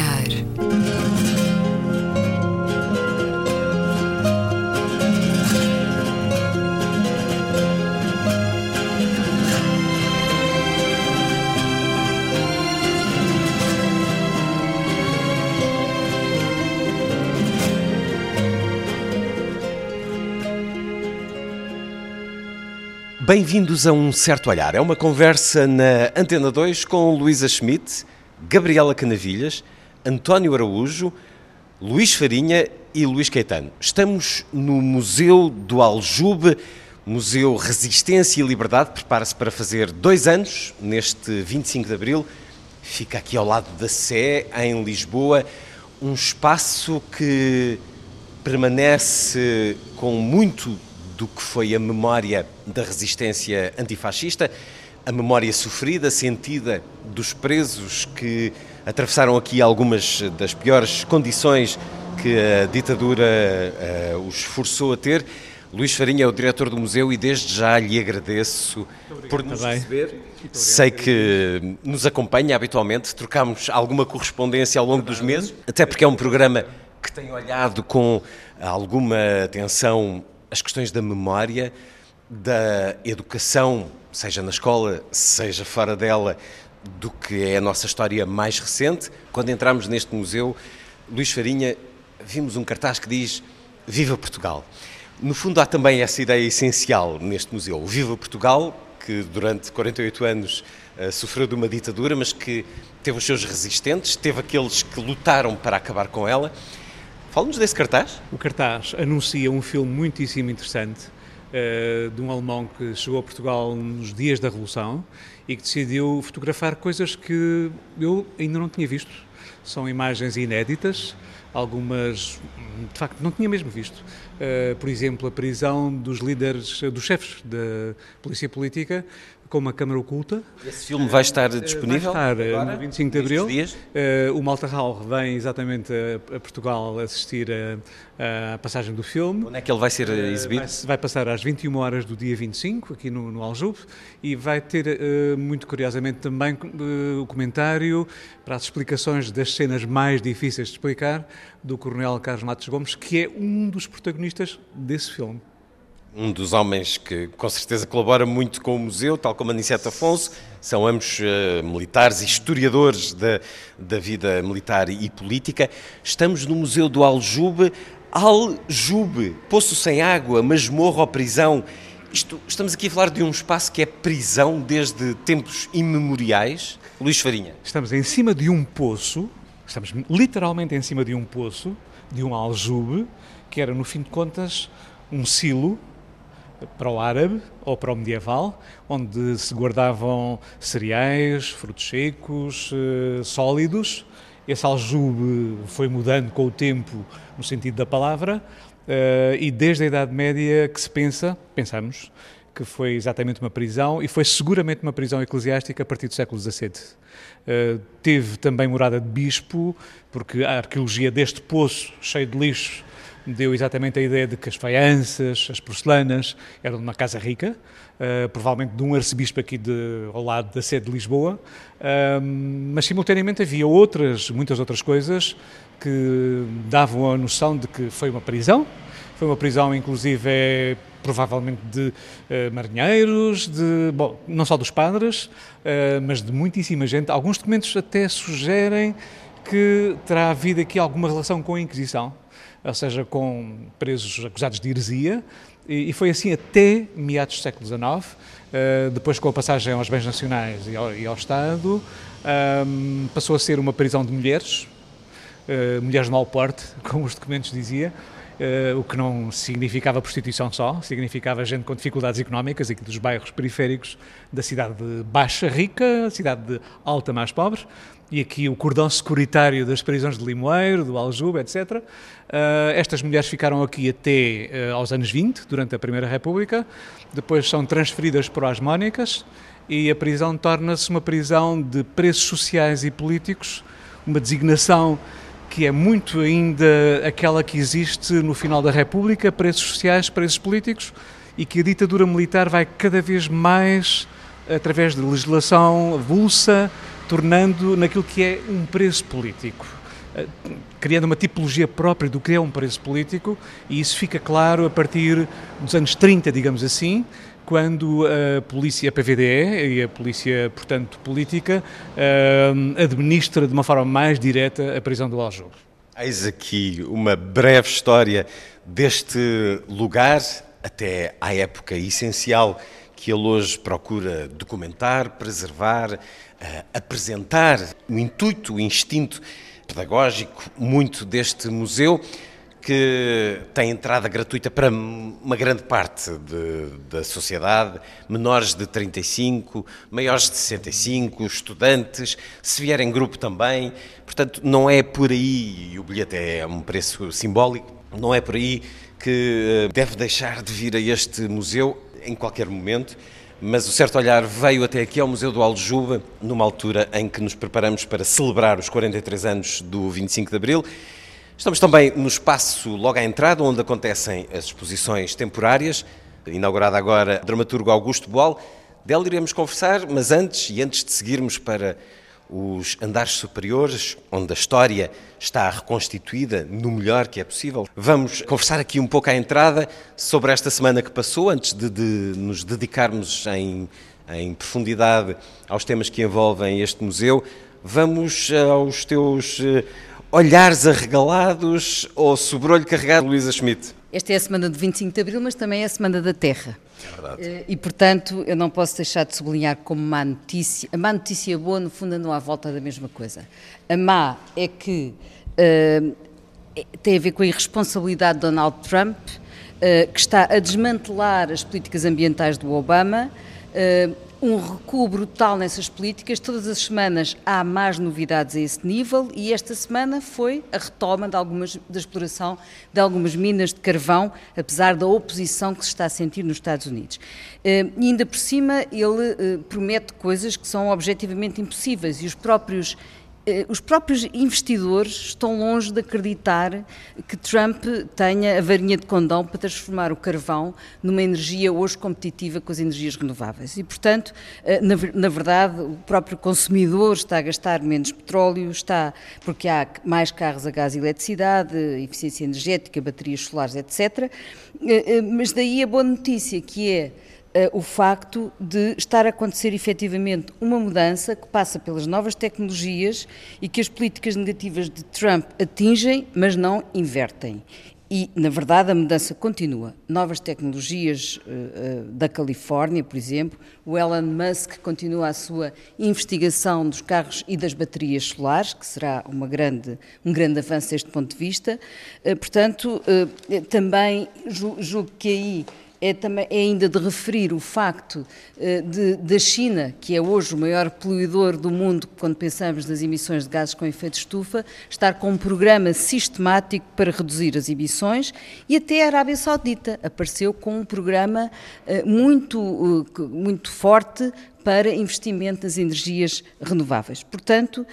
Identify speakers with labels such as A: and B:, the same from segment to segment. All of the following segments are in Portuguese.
A: olhar.
B: Bem-vindos a Um Certo Olhar. É uma conversa na Antena 2 com Luísa Schmidt, Gabriela Canavilhas, António Araújo, Luís Farinha e Luís Caetano. Estamos no Museu do Aljube, Museu Resistência e Liberdade. Prepara-se para fazer dois anos, neste 25 de Abril. Fica aqui ao lado da Sé, em Lisboa. Um espaço que permanece com muito do que foi a memória da resistência antifascista, a memória sofrida, sentida dos presos que atravessaram aqui algumas das piores condições que a ditadura uh, os forçou a ter. Luís Farinha é o diretor do museu e desde já lhe agradeço por nos receber. Sei que nos acompanha habitualmente, trocamos alguma correspondência ao longo dos meses, até porque é um programa que tem olhado com alguma atenção as questões da memória, da educação, seja na escola, seja fora dela, do que é a nossa história mais recente. Quando entramos neste museu, Luís Farinha, vimos um cartaz que diz Viva Portugal. No fundo, há também essa ideia essencial neste museu. Viva Portugal, que durante 48 anos uh, sofreu de uma ditadura, mas que teve os seus resistentes, teve aqueles que lutaram para acabar com ela Fala-nos desse cartaz.
C: O cartaz anuncia um filme muitíssimo interessante de um alemão que chegou a Portugal nos dias da Revolução e que decidiu fotografar coisas que eu ainda não tinha visto. São imagens inéditas, algumas de facto não tinha mesmo visto. Uh, por exemplo, a prisão dos líderes, dos chefes da polícia política, com uma câmara oculta.
B: Esse filme vai estar disponível?
C: Vai estar agora, no 25 de Abril. Uh, o Malta Hall vem exatamente a, a Portugal assistir a, passagem do filme.
B: Onde é que ele vai ser eh, exibido? Uh,
C: vai, vai, passar às 21 horas do dia 25, aqui no, no Aljube, e vai ter, uh, muito curiosamente, também o comentário para as explicações das cenas mais difíceis de explicar do Coronel Carlos Matos Gomes, que é um dos protagonistas desse filme
B: um dos homens que com certeza colabora muito com o museu, tal como Aniceto Afonso, são ambos uh, militares e historiadores da, da vida militar e política. Estamos no Museu do Aljube, Aljube, poço sem água, masmorra ou prisão. Isto, estamos aqui a falar de um espaço que é prisão desde tempos imemoriais. Luís Farinha.
C: Estamos em cima de um poço, estamos literalmente em cima de um poço, de um aljube, que era, no fim de contas, um silo para o árabe ou para o medieval, onde se guardavam cereais, frutos secos, eh, sólidos. Esse aljube foi mudando com o tempo no sentido da palavra eh, e desde a Idade Média que se pensa, pensamos, que foi exatamente uma prisão e foi seguramente uma prisão eclesiástica a partir do século XVII. Eh, teve também morada de bispo, porque a arqueologia deste poço cheio de lixos deu exatamente a ideia de que as faianças, as porcelanas eram de uma casa rica, uh, provavelmente de um arcebispo aqui de, ao lado da sede de Lisboa, uh, mas simultaneamente havia outras, muitas outras coisas que davam a noção de que foi uma prisão, foi uma prisão inclusive é, provavelmente de uh, marinheiros, de, bom, não só dos padres, uh, mas de muitíssima gente. Alguns documentos até sugerem que terá havido aqui alguma relação com a Inquisição ou seja, com presos acusados de heresia, e, foi assim até meados do século XIX, eh, depois com a passagem aos bens nacionais e ao, Estado, ehm, passou a ser uma prisão de mulheres, eh, mulheres de mau porte, como os documentos diziam, Uh, o que não significava prostituição só, significava gente com dificuldades económicas, aqui dos bairros periféricos da cidade de baixa rica, cidade de alta mais pobre, e aqui o cordão securitário das prisões de Limoeiro, do Aljube, etc. Eh, estas mulheres ficaram aqui até uh, aos anos 20, durante a Primeira República, depois são transferidas para as Mónicas e a prisão torna-se uma prisão de presos sociais e políticos, uma designação que é muito ainda aquela que existe no final da República, preços sociais, preços políticos, e que a ditadura militar vai cada vez mais, através de legislação avulsa, tornando naquilo que é um preço político eh, criando uma tipologia própria do que é um preço político, e isso fica claro a partir dos anos 30, digamos assim, quando a polícia, PVDE e a polícia, portanto, política, uh, administra de uma forma mais direta a prisão do Aljube.
B: Eis aqui uma breve história deste lugar, até à época essencial que ele hoje procura documentar, preservar, apresentar o intuito, o instinto pedagógico muito deste museu que tem entrada gratuita para uma grande parte de, da sociedade, menores de 35, maiores de 65, estudantes, se vier em grupo também. Portanto, não é por aí, e o bilhete é um preço simbólico, não é por aí que eh, deve deixar de vir a este museu em qualquer momento. Mas o certo olhar veio até aqui ao Museu do Aljuba, numa altura em que nos preparamos para celebrar os 43 anos do 25 de Abril. Estamos também no espaço logo à entrada, onde acontecem as exposições temporárias, inaugurada agora dramaturgo Augusto Boal. Dela iremos conversar, mas antes, e antes de seguirmos para os andares superiores, onde a história está reconstituída no melhor que é possível. Vamos conversar aqui um pouco à entrada sobre esta semana que passou, antes de, de nos dedicarmos em, em profundidade aos temas que envolvem este museu. Vamos aos teus eh, olhares arregalados ou sobrolho carregado, Luísa Schmidt.
A: Esta é a semana de 25 de Abril, mas também é a semana da Terra.
B: É verdade.
A: Eh, e, portanto, eu não posso deixar de sublinhar como má notícia. A má notícia boa, no fundo, não à volta da mesma coisa. A má é que uh, tem a ver com a irresponsabilidade de Donald Trump, uh, que está a desmantelar as políticas ambientais do Obama. Uh, um recuo brutal nessas políticas. Todas as semanas há mais novidades a esse nível e esta semana foi a retoma de algumas, da exploração de algumas minas de carvão, apesar da oposição que se está a sentir nos Estados Unidos. Eh, e ainda por cima, ele eh, promete coisas que são objetivamente impossíveis e os próprios os próprios investidores estão longe de acreditar que Trump tenha a varinha de condão para transformar o carvão numa energia hoje competitiva com as energias renováveis. E, portanto, eh, na, verdade, o próprio consumidor está a gastar menos petróleo, está porque há mais carros a gás e eletricidade, eficiência energética, baterias solares, etc. Eh, mas daí a boa notícia que é o facto de estar a acontecer efetivamente uma mudança que passa pelas novas tecnologias e que as políticas negativas de Trump atingem, mas não invertem. E, na verdade, a mudança continua. Novas tecnologias uh, uh, da Califórnia, por exemplo, o Elon Musk continua a sua investigação dos carros e das baterias solares, que será uma grande, um grande avanço deste ponto de vista. portanto, também julgo que aí é, também, é ainda de referir o facto uh, de, da China, que é hoje o maior poluidor do mundo quando pensamos nas emissões de gases com efeito estufa, estar com um programa sistemático para reduzir as emissões e até a Arábia Saudita apareceu com um programa uh, muito, uh, muito forte para investimento nas energias renováveis. Portanto,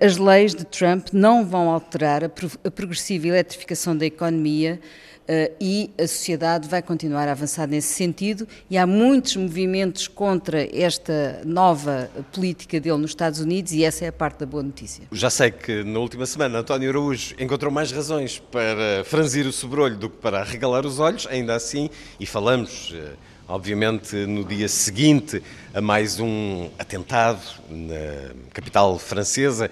A: as leis de Trump não vão alterar a progressiva eletrificação da economia e a sociedade vai continuar a avançar nesse sentido e há muitos movimentos contra esta nova política dele nos Estados Unidos e essa é a parte da boa notícia.
B: Já sei que na última semana António Araújo encontrou mais razões para franzir o sobrolho do que para arregalar os olhos, ainda assim, e falamos uh, obviamente no dia seguinte a mais um atentado na capital francesa,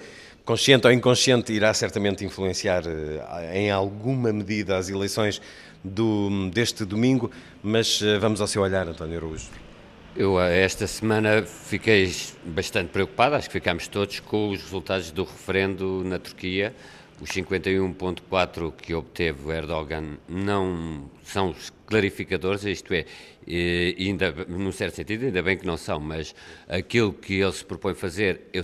B: consciente ou inconsciente, irá certamente influenciar eh, em alguma medida as eleições do, deste domingo, mas eh, vamos ao seu olhar, António Araújo.
D: Eu, eh, esta semana, fiquei bastante preocupado, acho que ficámos todos, com os resultados do referendo na Turquia. Os 51,4 que obteve Erdogan não são clarificadores, isto é, ainda, num certo sentido, ainda bem que não são, mas aquilo que ele se propõe fazer, eu,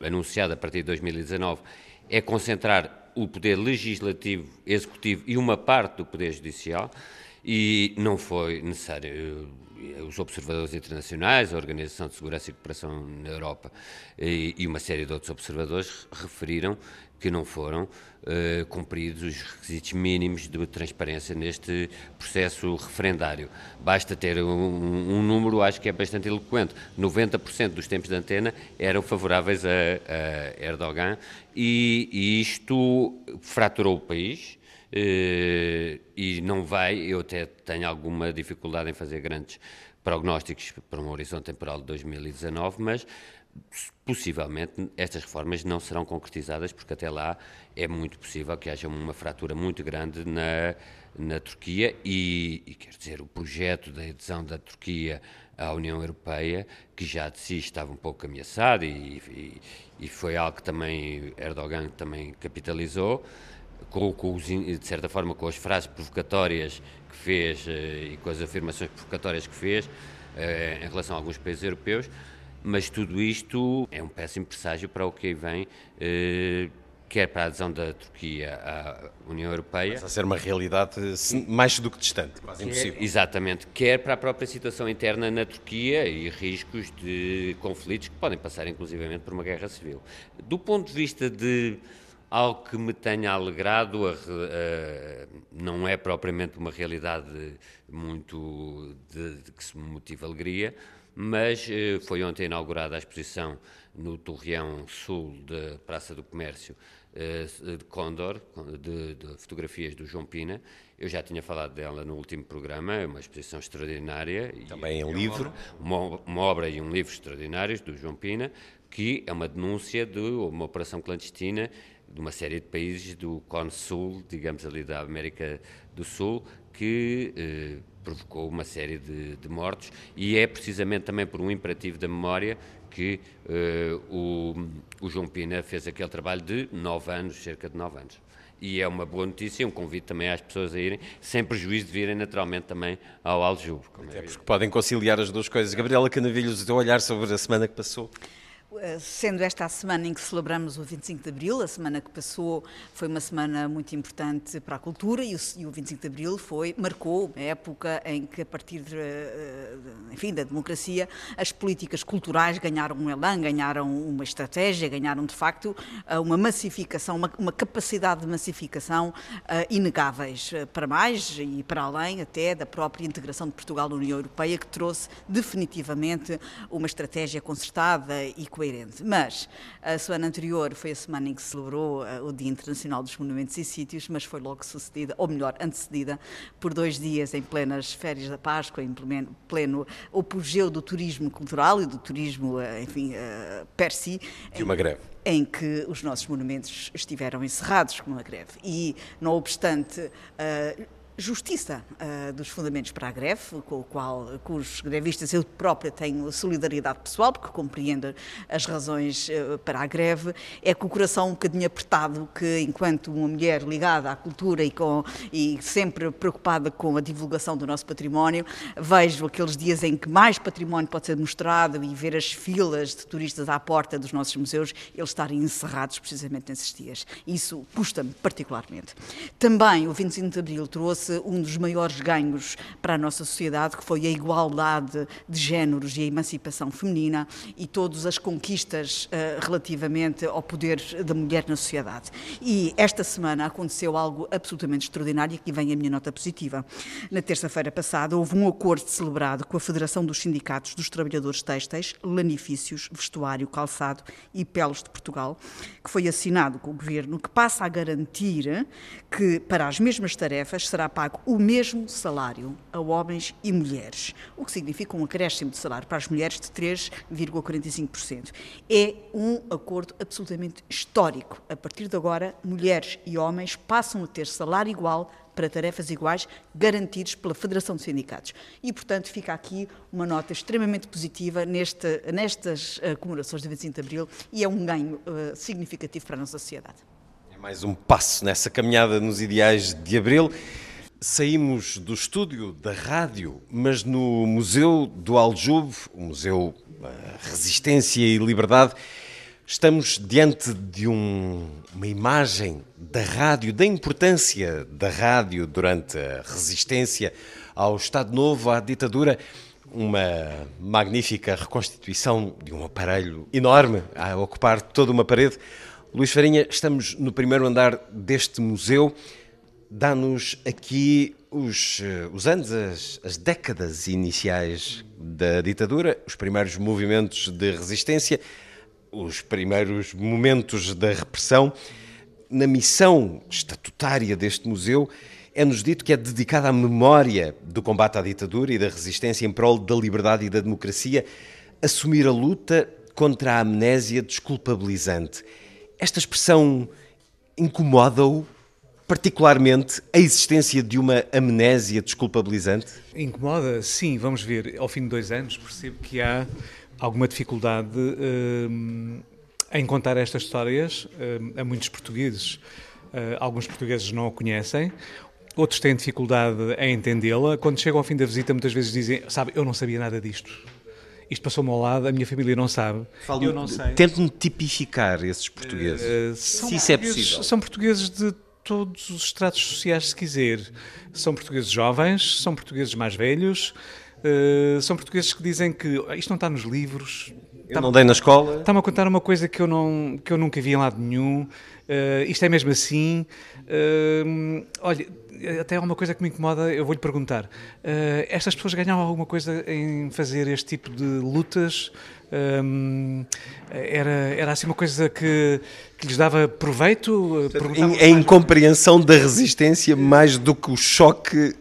D: anunciado a partir de 2019, é concentrar o poder legislativo, executivo e uma parte do poder judicial, e não foi necessário os observadores internacionais, a Organização de Segurança e Cooperação na Europa e, e uma série de outros observadores referiram que não foram uh, cumpridos os requisitos mínimos de transparência neste processo referendário. Basta ter um, um, número, acho que é bastante eloquente: 90% dos tempos de antena eram favoráveis a, a Erdogan e, e isto fraturou o país. Uh, e não vai, eu até tenho alguma dificuldade em fazer grandes prognósticos para um horizonte temporal de 2019, mas possivelmente estas reformas não serão concretizadas, porque até lá é muito possível que haja uma fratura muito grande na, na Turquia. E, e quer dizer, o projeto da adesão da Turquia à União Europeia, que já de si estava um pouco ameaçado e, e, e foi algo que também Erdogan também capitalizou, com, com de certa forma com as frases provocatórias que fez eh, e com as afirmações provocatórias que fez eh, em relação a alguns países europeus, mas tudo isto é um péssimo presságio para o que aí vem, eh, quer para a adesão da Turquia à União Europeia.
B: Mas a ser uma realidade mais do que distante, quase impossível.
D: exatamente, quer para a própria situação interna na Turquia e riscos de conflitos que podem passar inclusivamente por uma guerra civil. Do ponto de vista de algo que me tenha alegrado, a, a, não é propriamente uma realidade muito de, de que se motiva alegria, mas eh, foi ontem inaugurada a exposição no Torreão Sul da Praça do Comércio eh, de Condor, de, de, fotografias do João Pina. Eu já tinha falado dela no último programa, é uma exposição extraordinária.
B: Também em livro.
D: Uma, uma, obra e um livro extraordinários do João Pina, que é uma denúncia de uma operação clandestina de uma série de países do Cone Sul, digamos ali da América do Sul, que eh, provocou uma série de, de, mortos e é precisamente também por um imperativo da memória que uh, o, o, João Pina fez aquele trabalho de nove anos, cerca de nove anos. E é uma boa notícia, um convite também às pessoas a irem, sem prejuízo de virem naturalmente também ao Aljube.
B: É, é porque podem conciliar as duas coisas. Gabriela Canavilhos, o teu olhar sobre a semana que passou?
E: Eh, sendo esta a semana em que celebramos o 25 de Abril, a semana que passou foi uma semana muito importante para a cultura e o, e o 25 de Abril foi, marcou a época em que, a partir de, eh, enfim, da democracia, as políticas culturais ganharam um elan, ganharam uma estratégia, ganharam de facto eh, uma massificação, uma, uma capacidade de massificação uh, inegáveis, para mais e para além até da própria integração de Portugal na União Europeia, que trouxe definitivamente uma estratégia concertada e coerente coerente. Mas a semana anterior foi a semana em que se celebrou uh, o Dia Internacional dos Monumentos e Sítios, mas foi logo sucedida, ou melhor, antecedida, por dois dias em plenas férias da Páscoa, em pleno, pleno apogeu do turismo cultural e do turismo, uh, enfim, uh, per si.
B: De uma greve
E: em que os nossos monumentos estiveram encerrados com uma greve. E, não obstante, uh, justiça uh, dos fundamentos para a greve, com o qual, cujos grevistas eu própria tenho solidariedade pessoal, porque compreendo as razões uh, para a greve, é com o coração um bocadinho apertado que, enquanto uma mulher ligada à cultura e, com, e sempre preocupada com a divulgação do nosso património, vejo aqueles dias em que mais património pode ser mostrado e ver as filas de turistas à porta dos nossos museus, eles estarem encerrados precisamente nesses dias. Isso custa-me particularmente. Também o 25 de Abril trouxe um dos maiores ganhos para a nossa sociedade, que foi a igualdade de géneros e a emancipação feminina e todas as conquistas uh, relativamente ao poder da mulher na sociedade. E esta semana aconteceu algo absolutamente extraordinário e aqui vem a minha nota positiva. Na terça-feira passada houve um acordo celebrado com a Federação dos Sindicatos dos Trabalhadores Têxteis, Lanifícios, Vestuário, Calçado e Peles de Portugal, que foi assinado com o Governo, que passa a garantir que para as mesmas tarefas será pago o mesmo salário a homens e mulheres, o que significa um acréscimo de salário para as mulheres de 3,45%. É um acordo absolutamente histórico. A partir de agora, mulheres e homens passam a ter salário igual para tarefas iguais, garantidos pela Federação de Sindicatos. E, portanto, fica aqui uma nota extremamente positiva neste, nestas uh, comemorações de 25 de Abril e é um ganho uh, significativo para a nossa sociedade.
B: É mais um passo nessa caminhada nos ideais de Abril. Saímos do estúdio da rádio, mas no Museu do Aljube, o Museu Resistência e Liberdade, estamos diante de um, uma imagem da rádio, da importância da rádio durante a resistência ao Estado Novo, à ditadura. uma magnífica reconstituição de um aparelho enorme a ocupar toda uma parede. Luís Farinha, estamos no primeiro andar deste museu. Dá-nos aqui os, eh, os anos, as, as décadas iniciais da ditadura, os primeiros movimentos de resistência, os primeiros momentos da repressão. Na missão estatutária deste museu, é-nos dito que é dedicada à memória do combate à ditadura e da resistência em prol da liberdade e da democracia, assumir a luta contra a amnésia desculpabilizante. Esta expressão incomoda-o particularmente a existência de uma amnésia desculpabilizante?
C: Incomoda, sim, vamos ver. Ao fim de dois anos percebo que há alguma dificuldade hum, em contar estas histórias hum, a muitos portugueses. Uh, alguns portugueses não a conhecem, outros têm dificuldade em entendê-la. Quando chegam ao fim da visita, muitas vezes dizem: Sabe, eu não sabia nada disto. Isto passou-me ao lado, a minha família não sabe.
B: Falo, eu não sei. Tente-me tipificar esses portugueses. Uh, se isso é possível.
C: São portugueses de todos os estratos sociais, se quiser. São portugueses jovens, são portugueses mais velhos, uh, são portugueses que dizem que ah, isto não está nos livros.
B: Eu não dei na escola.
C: Está-me a contar uma coisa que eu, não, que eu nunca vi em lado nenhum. Uh, isto é mesmo assim. Uh, olha, até há uma coisa que me incomoda, eu vou-lhe perguntar. Estas pessoas ganhavam alguma coisa em fazer este tipo de lutas? Era, era assim uma coisa que, que lhes dava proveito?
B: A incompreensão da resistência mais do que o choque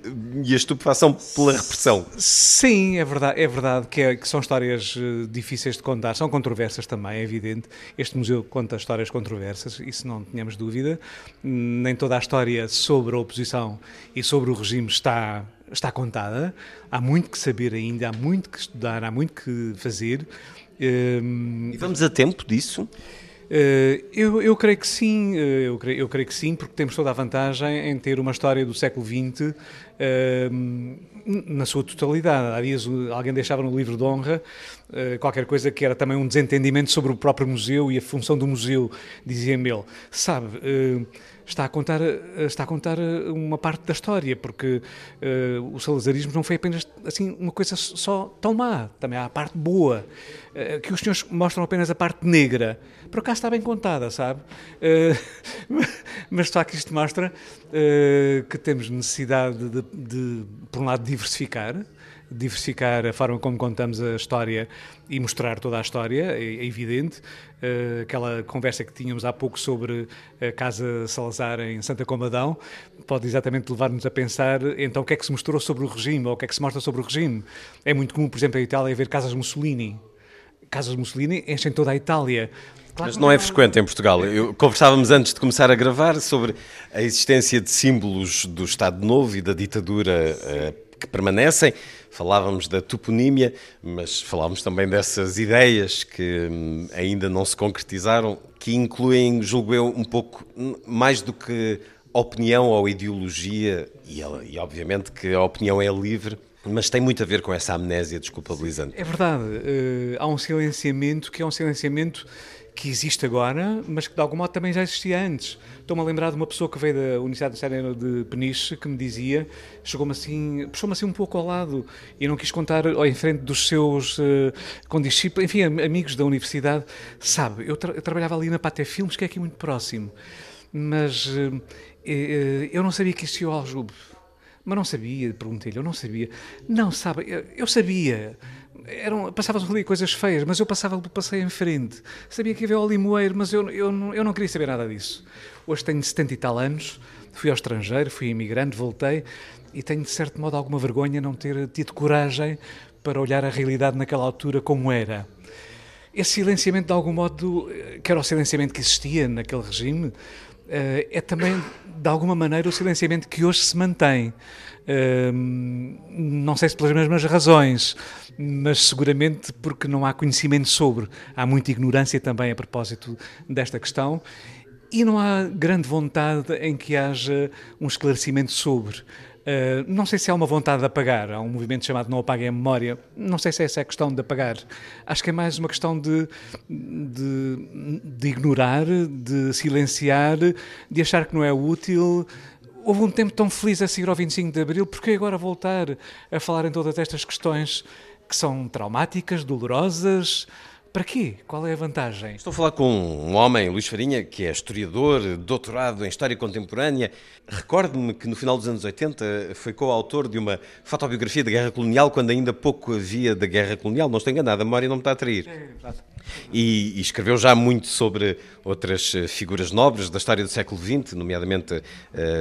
B: e a estupefação pela repressão.
C: Sim, é verdade, é verdade que, é, que são histórias eh, difíceis de contar, são controversas também, é evidente. Este museu conta histórias controversas, isso não tínhamos dúvida. Nem toda a história sobre a oposição e sobre o regime está está contada, há muito que saber ainda, há muito que estudar, há muito que fazer.
B: Um, e vamos a tempo disso?
C: Uh, eu, eu, creio que sim, uh, eu, creio, eu, creio, que sim, porque temos toda a vantagem em ter uma história do século XX uh, na sua totalidade. Há dias alguém deixava no livro de honra uh, qualquer coisa que era também um desentendimento sobre o próprio museu e a função do museu, dizia-me ele. Sabe, está a contar está a contar uma parte da história porque uh, o salazarismo não foi apenas assim uma coisa só tão má. Também há a parte boa uh, que os senhores mostram apenas a parte negra. Por acaso está bem contada sabe? Uh, mas só que isto mostra que temos necessidade de, de por um lado diversificar diversificar a forma como contamos a história e mostrar toda a história, é, é evidente. Uh, aquela conversa que tínhamos há pouco sobre a Casa Salazar em Santa Comadão pode exatamente levar-nos a pensar então o que é que se mostrou sobre o regime ou o que é que se mostra sobre o regime. É muito comum, por exemplo, em Itália ver casas Mussolini. Casas Mussolini enchem toda a Itália.
B: Claro Mas não é frequente em Portugal. Eu, conversávamos antes de começar a gravar sobre a existência de símbolos do Estado Novo e da ditadura uh, que permanecem. Falávamos da toponímia, mas falávamos também dessas ideias que hum, ainda não se concretizaram, que incluem, julgo eu, um pouco mais do que opinião ou ideologia, e, e obviamente que a opinião é livre, mas tem muito a ver com essa amnésia desculpabilizante.
C: É verdade. Uh, há um silenciamento que é um silenciamento que existe agora, mas que de algum modo também já existia antes. Estou-me a lembrar de uma pessoa que veio da Universidade Nacional de Peniche que me dizia, chegou-me assim, puxou-me assim um pouco ao lado e não quis contar ou em frente dos seus uh, condiscípulos, enfim, amigos da universidade. Sabe, eu, tra eu, trabalhava ali na Pate Filmes, que é aqui muito próximo, mas uh, eu não sabia que existia o Aljube. Mas não sabia, perguntei-lhe, eu não sabia. Não, sabe, eu, eu sabia eram, passavam ali coisas feias, mas eu passava pelo passeio em frente. Sabia que havia o limoeiro, mas eu, eu, eu não queria saber nada disso. Hoje tenho 70 e tal anos, fui ao estrangeiro, fui imigrante, voltei e tenho de certo modo alguma vergonha não ter tido coragem para olhar a realidade naquela altura como era. Esse silenciamento, de algum modo, que era o silenciamento que existia naquele regime, eh, é também, de alguma maneira, o silenciamento que hoje se mantém. Não sei se pelas mesmas razões, mas seguramente porque não há conhecimento sobre. Há muita ignorância também a propósito desta questão e não há grande vontade em que haja um esclarecimento sobre. Uh, não sei se há uma vontade de apagar, há um movimento chamado Não Apaguem a Memória, não sei se essa é a questão de apagar. Acho que é mais uma questão de, de, de ignorar, de silenciar, de achar que não é útil, houve um tempo tão feliz a seguir ao 25 de Abril, porque agora voltar a falar em todas estas questões que são traumáticas, dolorosas, para quê? Qual é a vantagem?
B: Estou a falar com um homem, Luís Farinha, que é historiador, doutorado em História Contemporânea. Recordo-me que no final dos anos 80 foi coautor de uma fotobiografia da Guerra Colonial, quando ainda pouco havia da Guerra Colonial. Não estou enganado, a memória não me está a trair. É, e, e, escreveu já muito sobre outras figuras nobres da história do século XX, nomeadamente uh,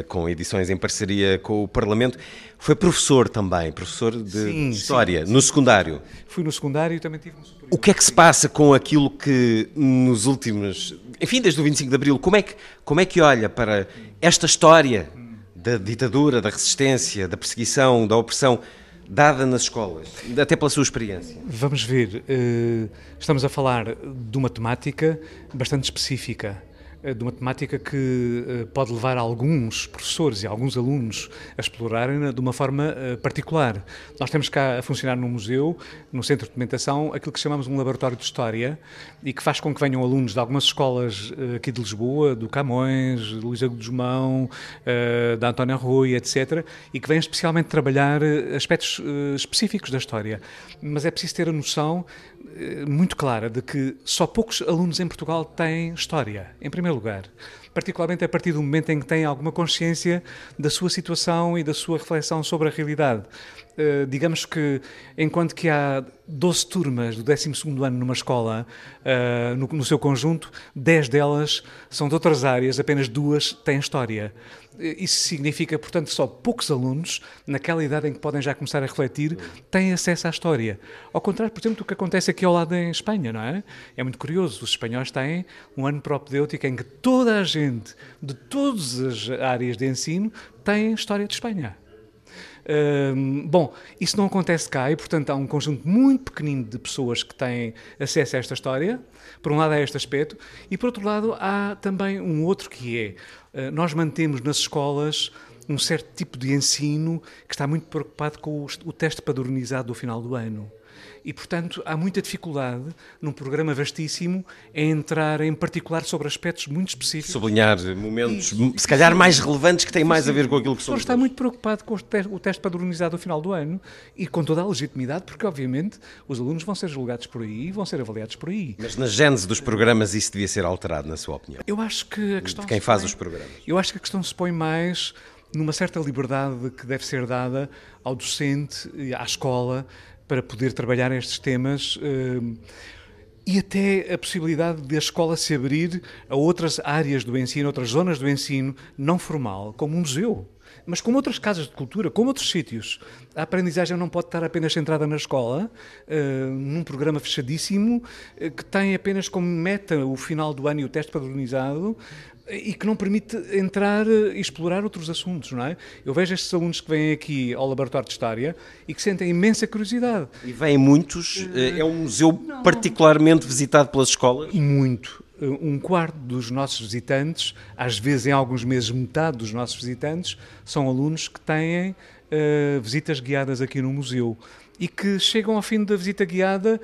B: com edições em parceria com o Parlamento. Foi professor também, professor de sim, História, sim, no secundário.
C: Fui no secundário e também tive no
B: superior. O que é que se passa com aquilo que nos últimos... Enfim, desde o 25 de Abril, como é que, como é que olha para esta história da ditadura, da resistência, da perseguição, da opressão dada nas escolas, até pela sua experiência?
C: Vamos ver, eh, estamos a falar de uma temática bastante específica de uma temática que eh, pode levar alguns professores e alguns alunos a explorarem de uma forma eh, particular. Nós temos cá a funcionar no museu, no centro de documentação, aquilo que chamamos um laboratório de história e que faz com que venham alunos de algumas escolas aqui de Lisboa, do Camões, do Luís Guzmão, da Antónia Rui, etc., e que venham especialmente trabalhar aspectos específicos da história. Mas é preciso ter a noção muito clara de que só poucos alunos em Portugal têm história, em primeiro lugar. Particularmente a partir do momento em que têm alguma consciência da sua situação e da sua reflexão sobre a realidade. Uh, digamos que, enquanto que há 12 turmas do 12 ano numa escola, uh, no, no, seu conjunto, 10 delas são de outras áreas, apenas duas têm história. Isso significa, portanto, só poucos alunos, naquela idade em que podem já começar a refletir, têm acesso à história. Ao contrário, por exemplo, do que acontece aqui ao lado em Espanha, não é? É muito curioso. Os espanhóis têm um ano propedêutico em que toda a gente, de todas as áreas de ensino, tem história de Espanha. Hum, bom, isso não acontece cá e, portanto, há um conjunto muito pequenino de pessoas que têm acesso a esta história. Por um lado, há este aspecto, e por outro lado, há também um outro que é: nós mantemos nas escolas um certo tipo de ensino que está muito preocupado com o, o teste padronizado do final do ano. E, portanto, há muita dificuldade num programa vastíssimo em entrar em particular sobre aspectos muito específicos.
B: Sublinhar momentos, e, se calhar, mais relevantes que têm mais a ver com aquilo que somos.
C: O está muito preocupado com o teste padronizado ao final do ano e com toda a legitimidade, porque, obviamente, os alunos vão ser julgados por aí e vão ser avaliados por aí.
B: Mas na gênese dos programas isso devia ser alterado, na sua opinião?
C: Eu acho que a questão...
B: De quem faz põe, os programas?
C: Eu acho que a questão se põe mais numa certa liberdade que deve ser dada ao docente, à escola, para poder trabalhar estes temas eh, e até a possibilidade de a escola se abrir a outras áreas do ensino, outras zonas do ensino não formal, como um museu, mas como outras casas de cultura, como outros sítios. A aprendizagem não pode estar apenas centrada na escola, uh, num programa fechadíssimo, uh, que tem apenas como meta o final do ano e o teste padronizado, e que não permite entrar e explorar outros assuntos, não é? Eu vejo estes alunos que vêm aqui ao Laboratório de História e que sentem imensa curiosidade.
B: E vêm muitos, eh, é um museu não. particularmente visitado pelas escolas?
C: Muito. Eh, um quarto dos nossos visitantes, às vezes em alguns meses metade dos nossos visitantes, são alunos que têm uh, visitas guiadas aqui no museu e que chegam ao fim da visita guiada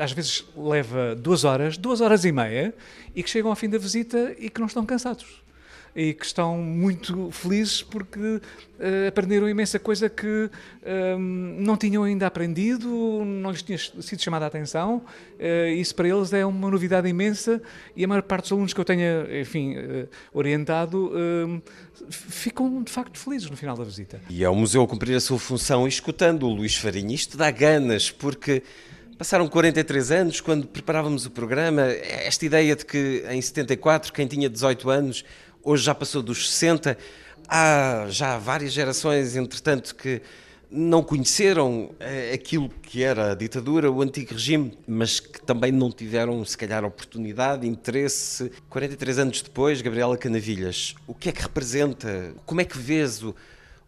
C: às vezes leva duas horas, duas horas e meia, e que chegam ao fim da visita e que não estão cansados. E que estão muito felizes porque uh, aprenderam imensa coisa que uh, não tinham ainda aprendido, não lhes tinha sido chamada a atenção. Uh, isso para eles é uma novidade imensa e a maior parte dos alunos que eu tenha, enfim, orientado ficam de facto felizes no final da visita.
B: E é o museu a cumprir a sua função escutando o Luís Farinha, isto dá ganas, porque Passaram 43 anos quando preparávamos o programa. Esta ideia de que em 74 quem tinha 18 anos hoje já passou dos 60. Há já várias gerações, entretanto, que não conheceram eh, aquilo que era a ditadura, o antigo regime, mas que também não tiveram, se calhar, oportunidade, interesse. 43 anos depois, Gabriela Canavilhas, o que é que representa? Como é que vês o,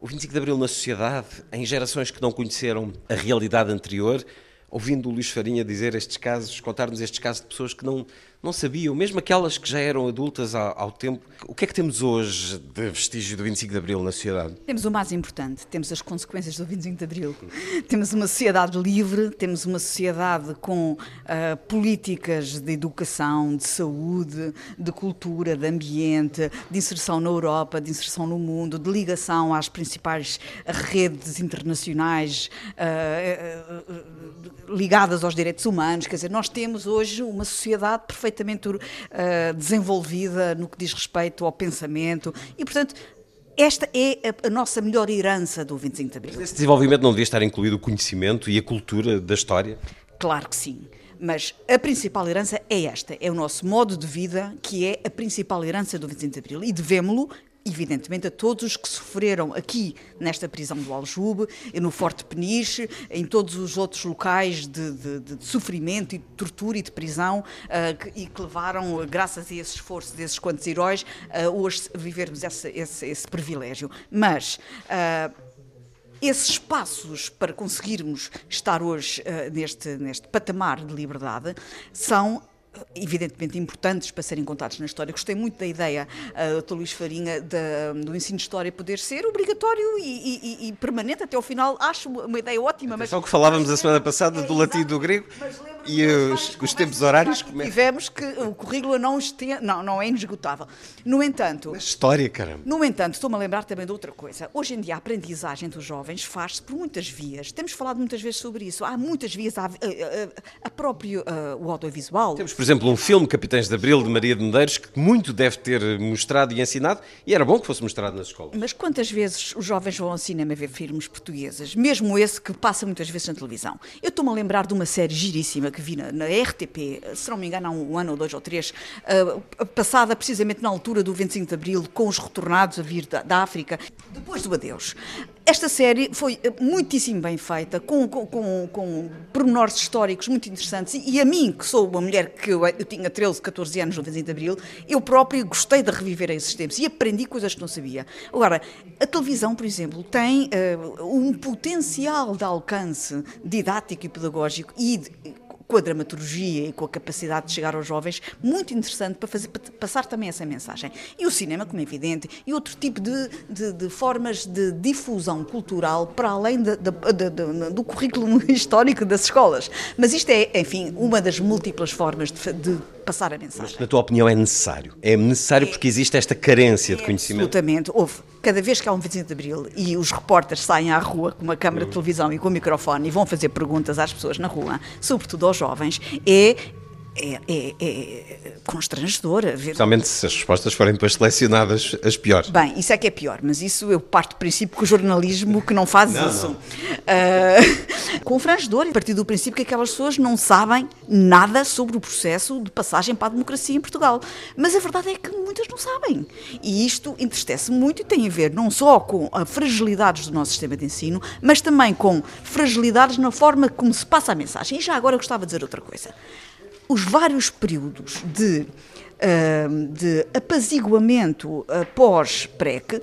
B: o 25 de Abril na sociedade, em gerações que não conheceram a realidade anterior? Ouvindo o Luís Farinha dizer estes casos, contar-nos estes casos de pessoas que não, não sabiam, mesmo aquelas que já eram adultas ao, ao, tempo. O que é que temos hoje de vestígio do 25 de Abril na sociedade?
E: Temos o mais importante, temos as consequências do 25 de Abril. temos uma sociedade livre, temos uma sociedade com uh, políticas de educação, de saúde, de cultura, de ambiente, de inserção na Europa, de inserção no mundo, de ligação às principais redes internacionais uh, uh, ligadas aos direitos humanos. Quer dizer, nós temos hoje uma sociedade perfeitamente perfeitamente uh, desenvolvida no que diz respeito ao pensamento e, portanto, esta é a, nossa melhor herança do 25 de Abril.
B: Mas esse desenvolvimento não devia estar incluído o conhecimento e a cultura da história?
E: Claro que sim. Mas a principal herança é esta, é o nosso modo de vida, que é a principal herança do 25 de Abril. E devemos-lo evidentemente, a todos os que sofreram aqui nesta prisão do Aljube, no Forte Peniche, em todos os outros locais de, de, de sofrimento e de tortura e de prisão uh, que, e que levaram, graças a esse esforço desses quantos heróis, uh, hoje vivermos esse, esse, esse privilégio. Mas. Uh, esses passos para conseguirmos estar hoje uh, neste, neste patamar de liberdade são evidentemente importantes para serem contados na história. Gostei muito da ideia, uh, Dr. Luís Farinha, do ensino de história poder ser obrigatório e, e, e, permanente até ao final. Acho uma ideia ótima.
B: Mas só que falávamos a semana passada é, do latim e do grego e os, os tempos horários
E: que tivemos que o currículo não, não, não é inesgotável. No entanto,
B: Mas história, caramba.
E: No entanto, estou-me a lembrar também de outra coisa. Hoje em dia a aprendizagem dos jovens faz-se por muitas vias. Temos falado muitas vezes sobre isso. Há muitas vias, a, a, a próprio uh, o audiovisual.
B: Temos, por exemplo, um filme Capitães de Abril de Maria de Medeiros que muito deve ter mostrado e ensinado e era bom que fosse mostrado nas escolas.
E: Mas quantas vezes os jovens vão ao cinema ver filmes portugueses, mesmo esse que passa muitas vezes na televisão? Eu estou-me a lembrar de uma série giríssima que vi na, na RTP, se não me engano há um ano ou dois ou três, uh, passada precisamente na altura do 25 de Abril, com os retornados a vir da, da África, depois do adeus. Esta série foi eh, muitíssimo bem feita, com, com, com, com pormenores históricos muito interessantes, e, e, a mim, que sou uma mulher que eu, eu tinha 13, 14 anos no 25 de Abril, eu própria gostei de reviver esses tempos e aprendi coisas que não sabia. Agora, a televisão, por exemplo, tem uh, um potencial de alcance didático e pedagógico e de, com a dramaturgia e com a capacidade de chegar aos jovens, muito interessante para, fazer, para passar também essa mensagem. E o cinema, como é evidente, e outro tipo de, de, de formas de difusão cultural para além de, do currículo histórico das escolas. Mas isto é, enfim, uma das múltiplas formas de passar a mensagem.
B: Mas, na tua opinião, é necessário? É necessário é, porque existe esta carência
E: é,
B: de conhecimento?
E: Absolutamente. Houve. Cada vez que há um 25 de Abril e os repórteres saem à rua com uma câmara de televisão e com o microfone e vão fazer perguntas às pessoas na rua, sobretudo aos jovens, é é, é, é constrangedor. Ver...
B: Especialmente se as respostas forem depois selecionadas as piores.
E: Bem, isso é que é pior, mas isso eu parto do princípio que o jornalismo que não faz não, isso. Não. Uh, constrangedor, a partir do princípio que aquelas pessoas não sabem nada sobre o processo de passagem para a democracia em Portugal. Mas a verdade é que muitas não sabem. E isto entristece muito e tem a ver não só com a fragilidades do nosso sistema de ensino, mas também com fragilidades na forma como se passa a mensagem. E já agora eu gostava de dizer outra coisa os vários períodos de, uh, de apaziguamento pós-PREC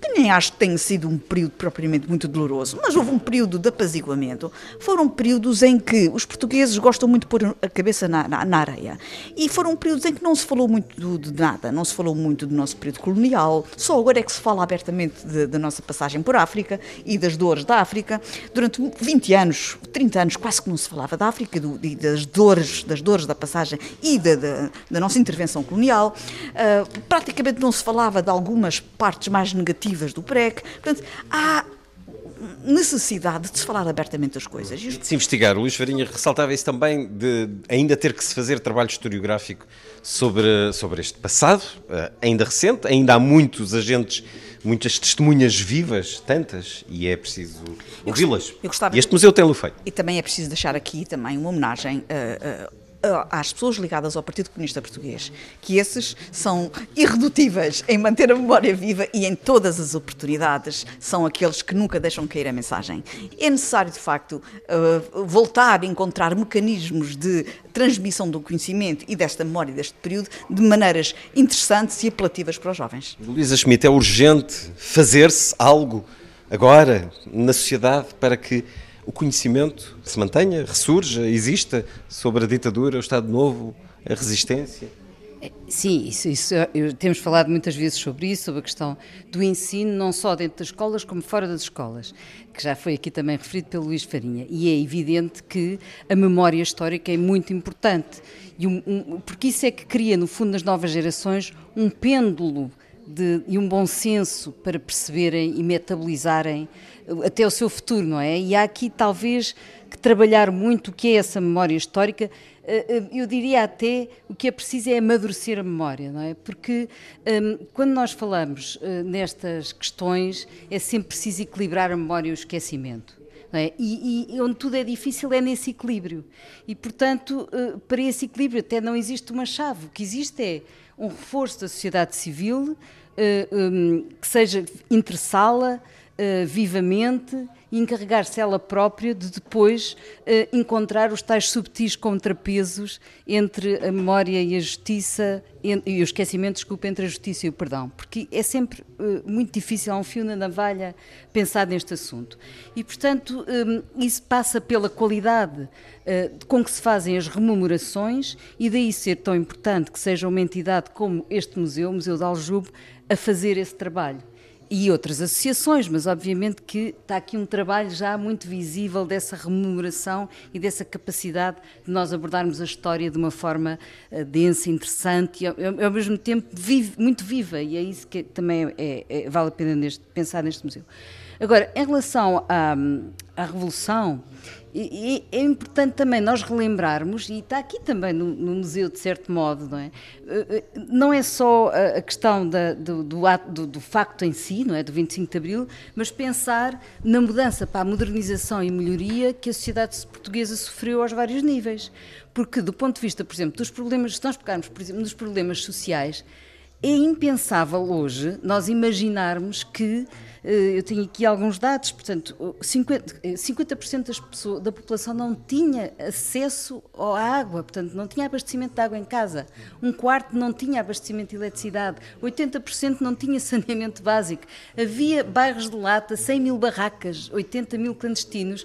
E: que nem acho que tenha sido um período propriamente muito doloroso, mas houve um período de apaziguamento. Foram períodos em que os portugueses gostam muito de pôr a cabeça na, na, na areia. E foram períodos em que não se falou muito de nada, não se falou muito do nosso período colonial, só agora é que se fala abertamente da nossa passagem por África e das dores da África. Durante 20 anos, 30 anos, quase que não se falava da África do, e das dores, das dores da passagem e da, da, da nossa intervenção colonial. Uh, praticamente não se falava de algumas partes mais negativas do PREC. Portanto, há necessidade de se falar abertamente das coisas.
B: E de se investigar. O Luís Farinha ressaltava isso também, de ainda ter que se fazer trabalho historiográfico sobre, sobre este passado, eh, ainda recente, ainda há muitos agentes, muitas testemunhas vivas, tantas, e é preciso ouvi-las. E este museu tem-lo feito.
E: E também é preciso deixar aqui também uma homenagem a, a às pessoas ligadas ao Partido Comunista Português, que esses são irredutíveis em manter a memória viva e em todas as oportunidades são aqueles que nunca deixam cair a mensagem. É necessário, de facto, eh, voltar a encontrar mecanismos de transmissão do conhecimento e desta memória deste período de maneiras interessantes e apelativas para os jovens.
B: Luísa Schmidt, é urgente fazer-se algo agora na sociedade para que o conhecimento se mantenha, ressurja, exista sobre a ditadura, o Estado Novo a resistência?
A: Sim, isso, isso, temos falado muitas vezes sobre isso, sobre a questão do ensino, não só dentro das escolas como fora das escolas, que já foi aqui também referido pelo Luís Farinha. E é evidente que a memória histórica é muito importante, e um, um, porque isso é que cria, no fundo, nas novas gerações, um pêndulo de, e um bom senso para perceberem e metabolizarem até o seu futuro, não é? E há aqui talvez que trabalhar muito o que é essa memória histórica. Eh, eh, eu diria até o que é preciso é amadurecer a memória, não é? Porque quando nós falamos uh, nestas questões é sempre preciso equilibrar a memória e o esquecimento. É? E, e, onde tudo é difícil é nesse equilíbrio. E, portanto, uh, para esse equilíbrio até não existe uma chave. O que existe é um reforço da sociedade civil um, que seja interessá-la uh, vivamente e encarregar-se ela própria de depois uh, encontrar os tais subtis contrapesos entre a memória e a justiça, e o esquecimento, desculpa, entre a justiça e o perdão, porque é sempre uh, muito difícil, há um fio na navalha pensar neste assunto. E, portanto, um, isso passa pela qualidade com que se fazem as rememorações e daí ser tão importante que seja uma entidade como este museu, o Museu de Aljube, a fazer esse trabalho e outras associações, mas obviamente que está aqui um trabalho já muito visível dessa rememoração e dessa capacidade de nós abordarmos a história de uma forma uh, densa, interessante e ao, mesmo tempo vive, muito viva, e é isso que também é, é, vale a pena neste, pensar neste museu. Agora, em relação à, à Revolução, e, e é importante também nós relembrarmos, e está aqui também no, no, museu, de certo modo, não é? Eh, eh, não é só a questão da, do, do, do, do, facto em si, não é? Do 25 de Abril, mas pensar na mudança para a modernização e melhoria que a sociedade portuguesa sofreu aos vários níveis. Porque, do ponto de vista, por exemplo, dos problemas, se nós pegarmos, por exemplo, nos problemas sociais, é impensável hoje nós imaginarmos que eh, eu tenho aqui alguns dados, portanto, 50%, 50 das pessoas, da população não tinha acesso à água, portanto, não tinha abastecimento de água em casa. Um quarto não tinha abastecimento de eletricidade. 80% não tinha saneamento básico. Havia bairros de lata, 100 mil barracas, 80 mil clandestinos,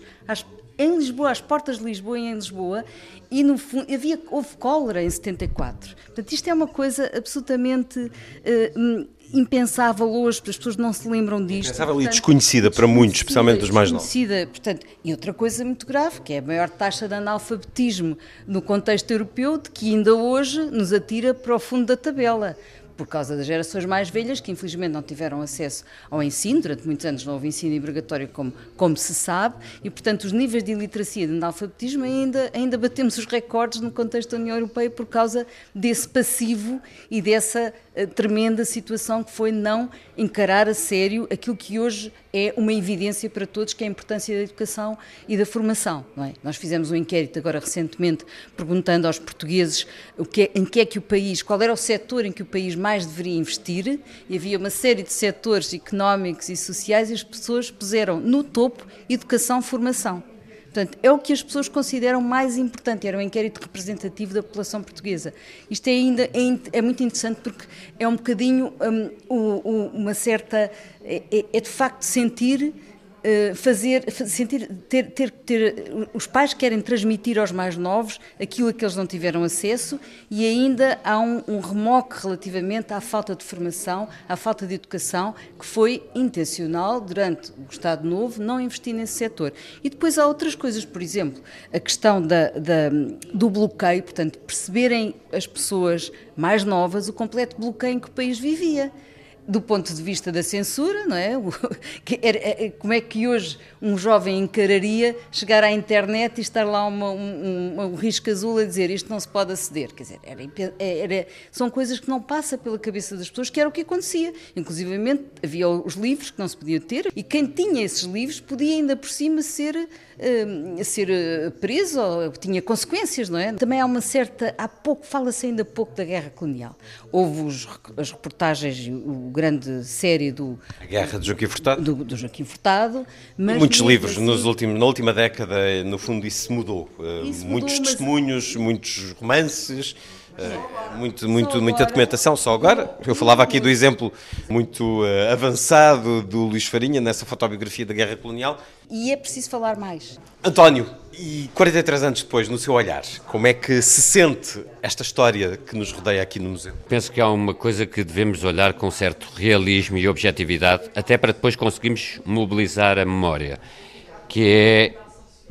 A: em Lisboa, às portas de Lisboa e em Lisboa, e no fundo havia, houve cólera em 74. Portanto, isto é uma coisa absolutamente uh, impensável hoje, porque as pessoas não se lembram disto.
B: Impensável portanto, e desconhecida para muitos, especialmente os mais novos.
A: Desconhecida, portanto, e outra coisa muito grave, que é a maior taxa de analfabetismo no contexto europeu, de que ainda hoje nos atira para o fundo da tabela por causa das gerações mais velhas que infelizmente não tiveram acesso ao ensino, durante muitos anos não houve ensino obrigatório como, como se sabe, e portanto os níveis de iliteracia e de analfabetismo ainda, ainda batemos os recordes no contexto da União Europeia por causa desse passivo e dessa uh, tremenda situação que foi não encarar a sério aquilo que hoje é uma evidência para todos, que é a importância da educação e da formação. É? Nós fizemos um inquérito agora recentemente perguntando aos portugueses o que é, em que é que o país, qual era o setor em que o país mais deveria investir, e havia uma série de setores económicos e sociais e as pessoas puseram no topo educação, formação. Portanto, é o que as pessoas consideram mais importante. Era um inquérito representativo da população portuguesa. Isto é ainda é, é muito interessante porque é um bocadinho um, uma certa é, é, é de facto sentir fazer, sentir, ter, ter, ter, os pais querem transmitir aos mais novos aquilo a que eles não tiveram acesso e ainda há um, um remoque relativamente à falta de formação, à falta de educação, que foi intencional durante o Estado Novo não investir nesse setor. E depois há outras coisas, por exemplo, a questão da, da, do bloqueio, portanto, perceberem as pessoas mais novas o completo bloqueio em que o país vivia do ponto de vista da censura, não é? é? Como é que hoje um jovem encararia chegar à internet e estar lá uma, um, um, risco azul a dizer isto não se pode aceder? Quer dizer, era, era, são coisas que não passa pela cabeça das pessoas, que era o que acontecia. Inclusive havia os livros que não se podia ter e quem tinha esses livros podia ainda por cima ser, uh, ser eh, preso ou tinha consequências, não é? Também há uma certa, há pouco, fala-se ainda pouco da guerra colonial. Houve os, as reportagens, grande série do...
B: A Guerra de Joaquim Furtado.
A: Do, do Joaquim Furtado.
B: Muitos livros, assim, nos últimos, na última década, no fundo, isso mudou. Eh, isso muitos mudou, testemunhos, mas... muitos romances, muito, muito, muita documentação só agora. Eu falava aqui do exemplo muito uh, avançado do Luís Farinha nessa fotobiografia da Guerra Colonial.
A: E é preciso falar mais.
B: António, e 43 anos depois, no seu olhar, como é que se sente esta história que nos rodeia aqui no museu?
D: Penso que há uma coisa que devemos olhar com certo realismo e objetividade, até para depois conseguirmos mobilizar a memória, que é,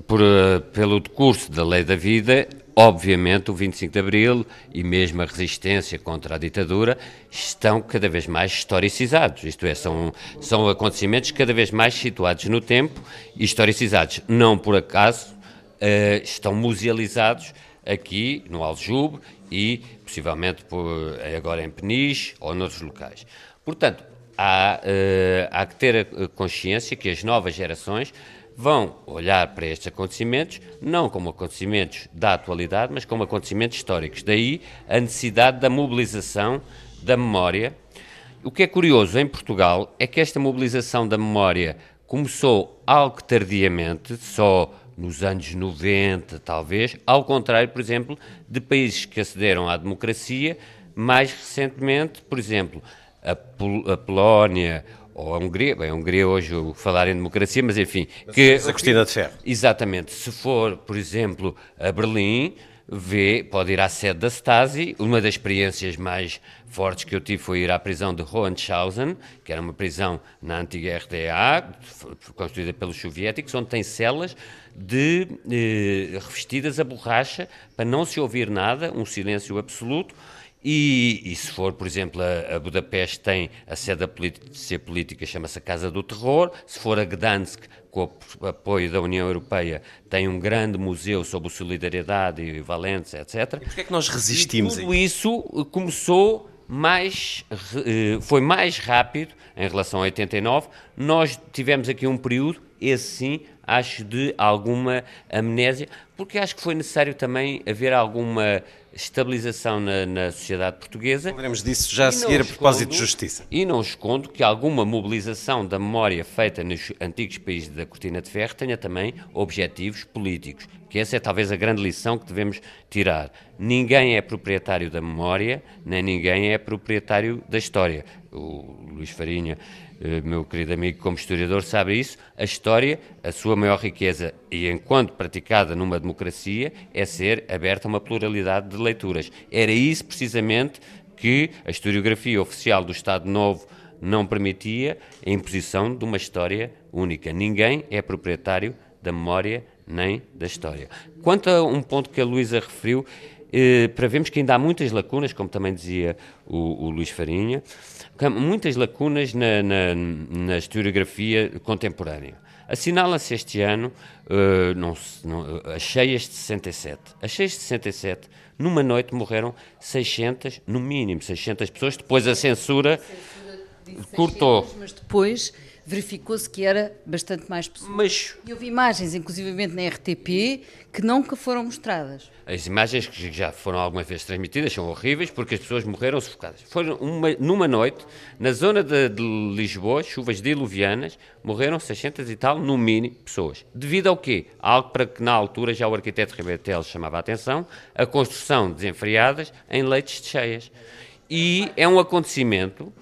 D: por, eh, pelo decurso da lei da vida, obviamente o 25 de Abril e mesmo a resistência contra a ditadura estão cada vez mais historicizados, isto é, são, são acontecimentos cada vez mais situados no tempo e historicizados. Não por acaso uh, estão musealizados aqui no Aljube e possivelmente por, agora em Peniche ou noutros locais. Portanto, há, uh, há que ter consciência que as novas gerações vão olhar para estes acontecimentos não como acontecimentos da atualidade, mas como acontecimentos históricos. Daí a necessidade da mobilização da memória. O que é curioso em Portugal é que esta mobilização da memória começou algo tardiamente, só nos anos 90, talvez, ao contrário, por exemplo, de países que acederam à democracia mais recentemente, por exemplo, a, Pol a Polónia ou a Hungria, bem, a Hungria hoje falar em democracia, mas enfim.
B: Que, a Cristina de Ferro.
D: Exatamente. Se for, por exemplo, a Berlim, vê, pode ir à sede da Stasi. Uma das experiências mais fortes que eu tive foi ir à prisão de Hohenschausen, que era uma prisão na antiga RDA, construída pelos soviéticos, onde tem celas de, eh, revestidas a borracha para não se ouvir nada, um silêncio absoluto. E, e, se for, por exemplo, a, a Budapeste tem a sede da polícia política, chama-se a Casa do Terror. Se for a Gdansk, com o apoio da União Europeia, tem um grande museu sobre solidariedade e valência, etc.
B: E porquê é que nós resistimos?
D: E tudo isso começou mais, eh, foi mais rápido em relação a 89. Nós tivemos aqui um período, esse sim, acho de alguma amnésia, porque acho que foi necessário também haver alguma estabilização na, na sociedade portuguesa.
B: Falaremos disso já a seguir a propósito de justiça.
D: E não escondo que alguma mobilização da memória feita nos antigos países da Cortina de Ferro tenha também objetivos políticos, que essa é talvez a grande lição que devemos tirar. Ninguém é proprietário da memória, nem ninguém é proprietário da história. O Luís Farinha meu querido amigo, como historiador, sabe isso. A história, a sua maior riqueza, e enquanto praticada numa democracia, é ser aberta a uma pluralidade de leituras. Era isso, precisamente, que a historiografia oficial do Estado Novo não permitia a imposição de uma história única. Ninguém é proprietário da memória nem da história. Quanto a um ponto que a Luísa referiu, eh, para vermos que ainda há muitas lacunas, como também dizia o, o Luís Farinha, muitas lacunas na, na, na historiografia contemporânea. Assinala-se este ano uh, não, não, as cheias de 67. As cheias de 67, numa noite morreram 600, no mínimo 600 pessoas, depois a censura,
A: censura
D: cortou.
A: Mas depois verificou-se que era bastante mais pessoas. Mas... E houve imagens, inclusivamente na RTP, que nunca foram mostradas.
D: As imagens que já foram algumas vezes transmitidas são horríveis porque as pessoas morreram sufocadas. Foram uma, numa noite, na zona de, de, Lisboa, chuvas diluvianas, morreram 600 e tal, no mínimo, pessoas. Devido ao quê? Algo para que na altura já o arquiteto Ribeiro Teles chamava a atenção, a construção desenfreadas em leitos de cheias. E é um acontecimento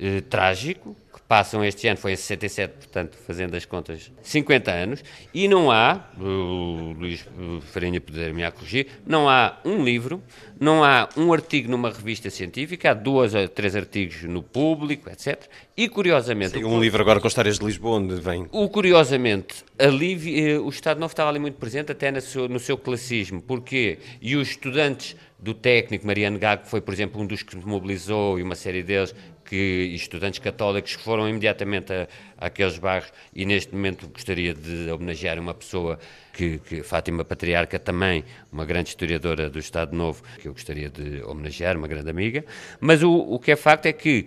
D: eh, trágico, passam este ano, foi em 67, portanto, fazendo as contas, 50 anos, e não há, o Luís Farinha poder-me corrigir, não há um livro, não há um artigo numa revista científica, há dois ou três artigos no público, etc. E curiosamente.
B: Sim, um livro agora com histórias de Lisboa, onde vem.
D: O curiosamente, ali, eh, o Estado Novo estava ali muito presente, até no seu, no seu classismo. Porquê? E os estudantes do técnico, Mariano Gago, foi, por exemplo, um dos que mobilizou, e uma série deles, que estudantes católicos que foram imediatamente a, àqueles bairros e neste momento gostaria de homenagear uma pessoa que, que, Fátima Patriarca também, uma grande historiadora do Estado Novo, que eu gostaria de homenagear, uma grande amiga, mas o, o que é facto é que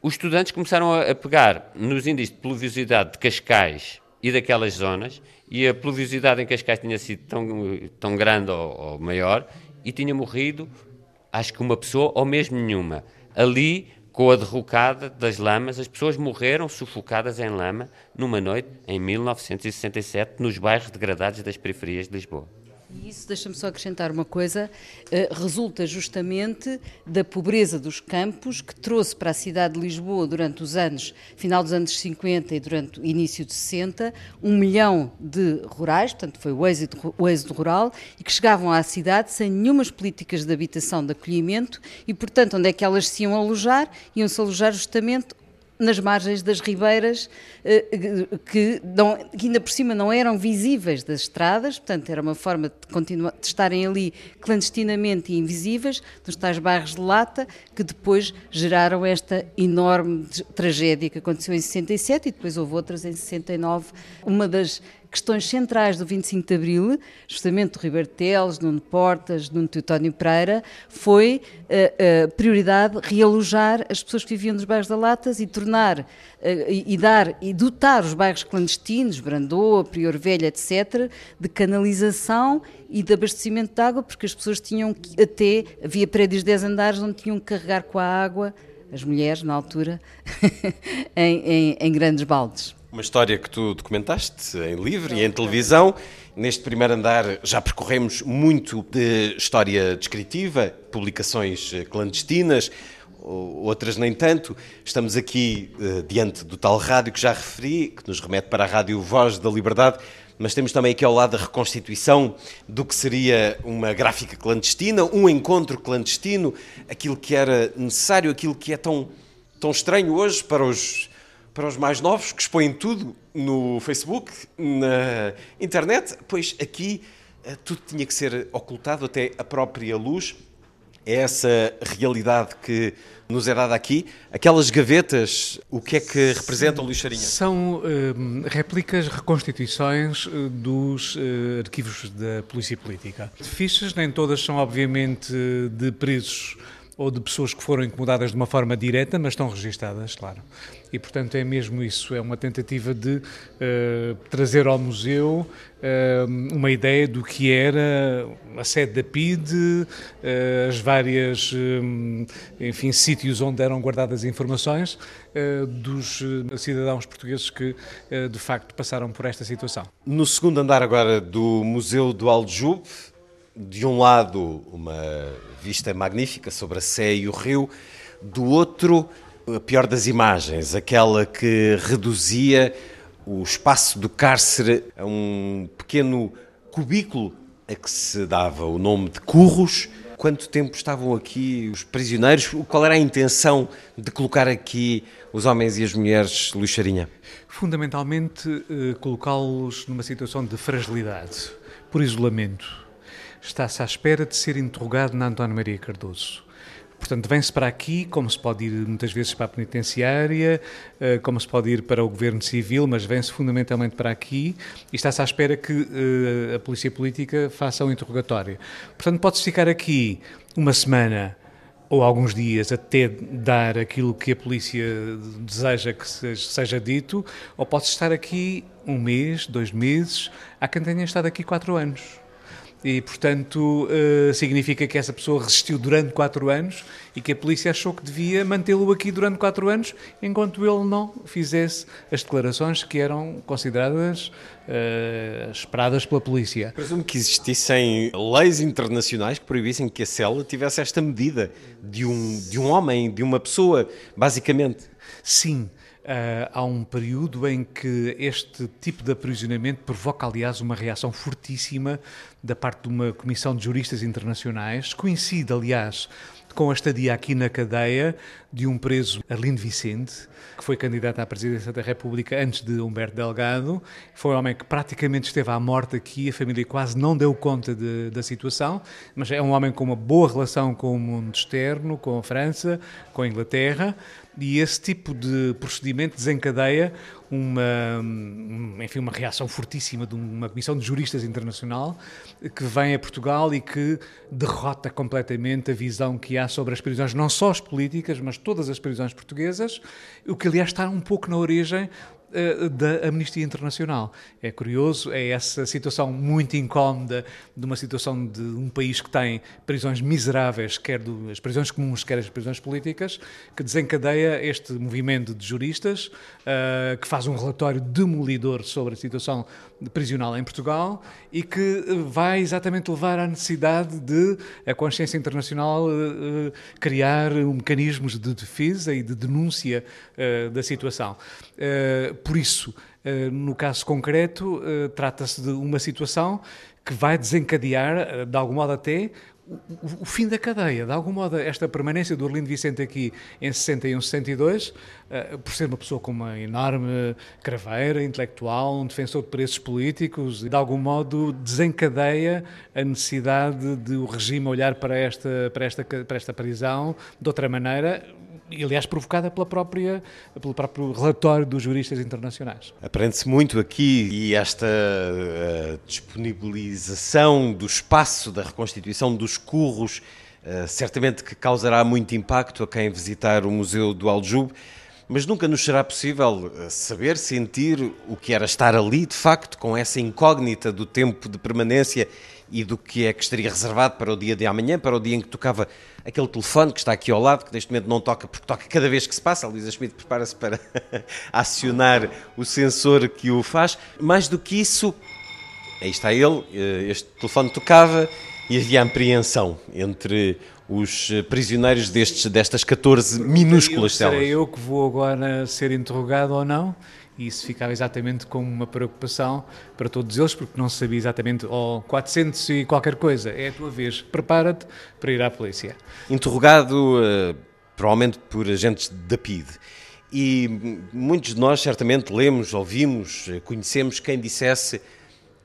D: os estudantes começaram a, a pegar nos índices de pluviosidade de Cascais e daquelas zonas, e a pluviosidade em Cascais tinha sido tão, tão grande ou, ou maior, e tinha morrido, acho que uma pessoa ou mesmo nenhuma. Ali com a derrocada das lamas, as pessoas morreram sufocadas em lama numa noite em 1967 nos bairros degradados das periferias de Lisboa.
A: E isso, deixa-me só acrescentar uma coisa, uh, resulta justamente da pobreza dos campos que trouxe para a cidade de Lisboa durante os anos, final dos anos 50 e durante o início de 60, um milhão de rurais, portanto foi o êxito, o êxito rural, e que chegavam à cidade sem nenhumas políticas de habitação, de acolhimento, e portanto onde é que elas se iam alojar? Iam-se alojar justamente nas margens das ribeiras, eh, que, não, que, ainda por cima não eram visíveis das estradas, portanto era uma forma de, continuar, de estarem ali clandestinamente e invisíveis, dos tais bairros de lata, que depois geraram esta enorme tragédia que aconteceu em 67 e depois houve outras em 69. Uma das questões centrais do 25 de Abril, justamente do Ribeiro Teles, Nuno Portas, Nuno Teutónio Pereira, foi a eh, prioridade realojar as pessoas que viviam nos bairros da Latas e tornar eh, e, e dar e dotar os bairros clandestinos, Brandoa, Prior Velha, etc., de canalização e de abastecimento de água, porque as pessoas tinham que, até, havia prédios de 10 andares onde tinham que carregar com a água, as mulheres na altura, em, em, em grandes baldes.
B: Uma história que tu documentaste em livro e em televisão. Neste primeiro andar já percorremos muito de história descritiva, publicações eh, clandestinas, outras nem tanto. Estamos aqui uh, diante do tal rádio que já referi, que nos remete para a Rádio Voz da Liberdade, mas temos também aqui ao lado a reconstituição do que seria uma gráfica clandestina, um encontro clandestino, aquilo que era necessário, aquilo que é tão, tão estranho hoje para os para os mais novos que expõem tudo no Facebook, na internet, pois aqui eh, tudo tinha que ser ocultado, até a própria luz. É essa realidade que nos é dada aqui. Aquelas gavetas, o que é que representam, Luís Charinha?
C: São uh, réplicas, reconstituições uh, dos uh, arquivos da Polícia Política. Fichas, nem todas são, obviamente, de presos ou de pessoas que foram incomodadas de uma forma direta, mas estão registadas, claro. E, portanto, é mesmo isso, é uma tentativa de uh, trazer ao museu uh, uma ideia do que era a sede da PID, uh, as várias, enfim, sítios onde eram guardadas informações dos cidadãos portugueses que, de facto, passaram por esta situação.
B: No segundo andar agora do Museu do Aljube, de um lado, uma vista magnífica sobre a Sé e o rio, do outro, a pior das imagens, aquela que reduzia o espaço do cárcere a um pequeno cubículo a que se dava o nome de curros. Quanto tempo estavam aqui os prisioneiros? Qual era a intenção de colocar aqui os homens e as mulheres, Luís Charinha?
C: Fundamentalmente, eh, colocá-los numa situação de fragilidade, por isolamento está-se à espera de ser interrogado na António Maria Cardoso. Portanto, vem-se para aqui, como se pode ir muitas vezes para a penitenciária, eh, como se pode ir para o governo civil, mas vem-se fundamentalmente para aqui e está-se à espera que uh, a polícia política faça o um interrogatório. Portanto, pode-se ficar aqui uma semana ou alguns dias até dar aquilo que a polícia deseja que seja dito, ou pode-se estar aqui um mês, dois meses, há quem tenha estado aqui quatro anos. E, portanto, uh, significa que essa pessoa resistiu durante quatro anos e que a polícia achou que devia mantê-lo aqui durante quatro anos enquanto ele não fizesse as declarações que eram consideradas uh, esperadas pela polícia.
B: Presumo que existissem leis internacionais que proibissem que a cela tivesse esta medida de um, de um homem, de uma pessoa, basicamente.
C: Sim. Uh, há um período em que este tipo de aprisionamento provoca, aliás, uma reação fortíssima da parte de uma comissão de juristas internacionais. Coincide, aliás, com a estadia aqui na cadeia de um preso, Arlindo Vicente, que foi candidato à presidência da República antes de Humberto Delgado. Foi um homem que praticamente esteve à morte aqui, a família quase não deu conta de, da situação, mas é um homem com uma boa relação com o mundo externo, com a França, com a Inglaterra e esse tipo de procedimento desencadeia uma, enfim, uma reação fortíssima de uma comissão de juristas internacional que vem a Portugal e que derrota completamente a visão que há sobre as prisões, não só as políticas, mas todas as prisões portuguesas, o que aliás está um pouco na origem da Amnistia Internacional. É curioso, é essa situação muito incómoda de uma situação de um país que tem prisões miseráveis, quer do, as prisões comuns, quer as prisões políticas, que desencadeia este movimento de juristas, uh, que faz um relatório demolidor sobre a situação prisional em Portugal e que vai exatamente levar à necessidade de a consciência internacional uh, criar mecanismos de defesa e de denúncia uh, da situação. Uh, por isso, no caso concreto, trata-se de uma situação que vai desencadear, de algum modo até, o, fim da cadeia. De algum modo, esta permanência do Orlindo Vicente aqui em 61, 62, uh, por ser uma pessoa com uma enorme craveira intelectual, um defensor de preços políticos, de algum modo desencadeia a necessidade de o regime olhar para esta, para esta, para esta prisão de outra maneira, aliás provocada pela própria, pelo próprio relatório dos juristas internacionais.
B: Aprende-se muito aqui e esta uh, disponibilização do espaço da reconstituição dos curros uh, certamente que causará muito impacto a quem visitar o Museu do Aljube, mas nunca nos será possível eh, saber, sentir o que era estar ali, de facto, com essa incógnita do tempo de permanência e do que é que estaria reservado para o dia de amanhã, para o dia em que tocava aquele telefone que está aqui ao lado, que neste momento não toca porque toca cada vez que se passa. A Luísa Schmidt prepara-se para acionar o sensor que o faz. Mais do que isso, aí está ele, eh, este telefone tocava e havia apreensão entre os prisioneiros destes, destas 14 minúsculas
C: celas.
B: Será
C: eu que vou agora ser interrogado ou não? E isso ficava exatamente como uma preocupação para todos eles, porque não se sabia exatamente, oh, 400 e qualquer coisa, é a tua vez, prepara-te para ir à polícia.
B: Interrogado, uh, provavelmente por agentes da PID. E muitos de nós certamente lemos, ouvimos, eh, conhecemos quem dissesse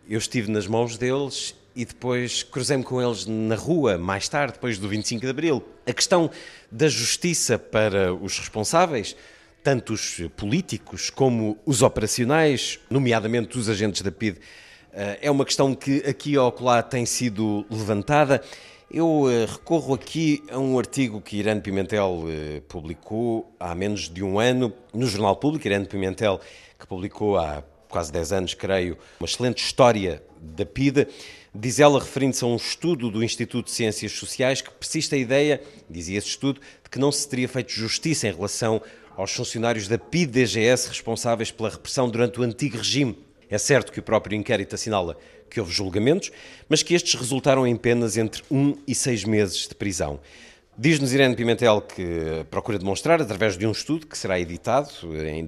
B: eu estive nas mãos deles e depois cruzei-me com eles na rua, mais tarde, depois do 25 de Abril. A questão da justiça para os responsáveis tanto os políticos como os operacionais, nomeadamente os agentes da PID, eh, é uma questão que aqui ou lá tem sido levantada. Eu eh, recorro aqui a um artigo que Irene Pimentel eh, publicou há menos de um ano no Jornal Público. Irene Pimentel, que publicou há quase 10 anos, creio, uma excelente história da PIDE. Diz ela, referindo-se a um estudo do Instituto de Ciências Sociais, que persiste a ideia, dizia esse estudo, de que não se teria feito justiça em relação aos funcionários da PIDGS responsáveis pela repressão durante o antigo regime. É certo que o próprio inquérito assinala que houve julgamentos, mas que estes resultaram em penas entre um e seis meses de prisão. Diz-nos Irene Pimentel que procura demonstrar, através de um estudo que será editado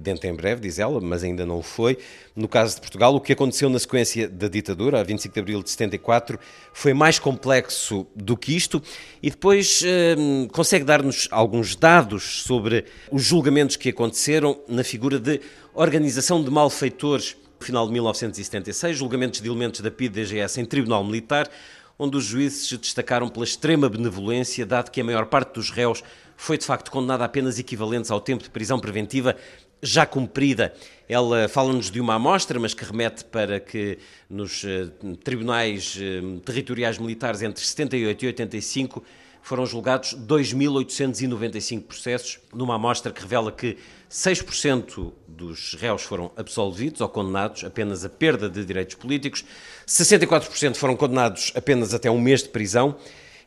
B: dentro em breve, diz ela, mas ainda não foi, no caso de Portugal, o que aconteceu na sequência da ditadura, a 25 de abril de 74, foi mais complexo do que isto. E depois hum, consegue dar-nos alguns dados sobre os julgamentos que aconteceram na figura de organização de malfeitores final de 1976, julgamentos de elementos da PID-DGS em Tribunal Militar, onde os juízes se destacaram pela extrema benevolência, dado que a maior parte dos réus foi de facto condenada a apenas equivalentes ao tempo de prisão preventiva já cumprida. Ela fala-nos de uma amostra, mas que remete para que nos eh, tribunais eh, territoriais militares entre 78 e 85 foram julgados 2.895 processos, numa amostra que revela que 6% dos réus foram absolvidos ou condenados apenas a perda de direitos políticos, 64% foram condenados apenas até um mês de prisão,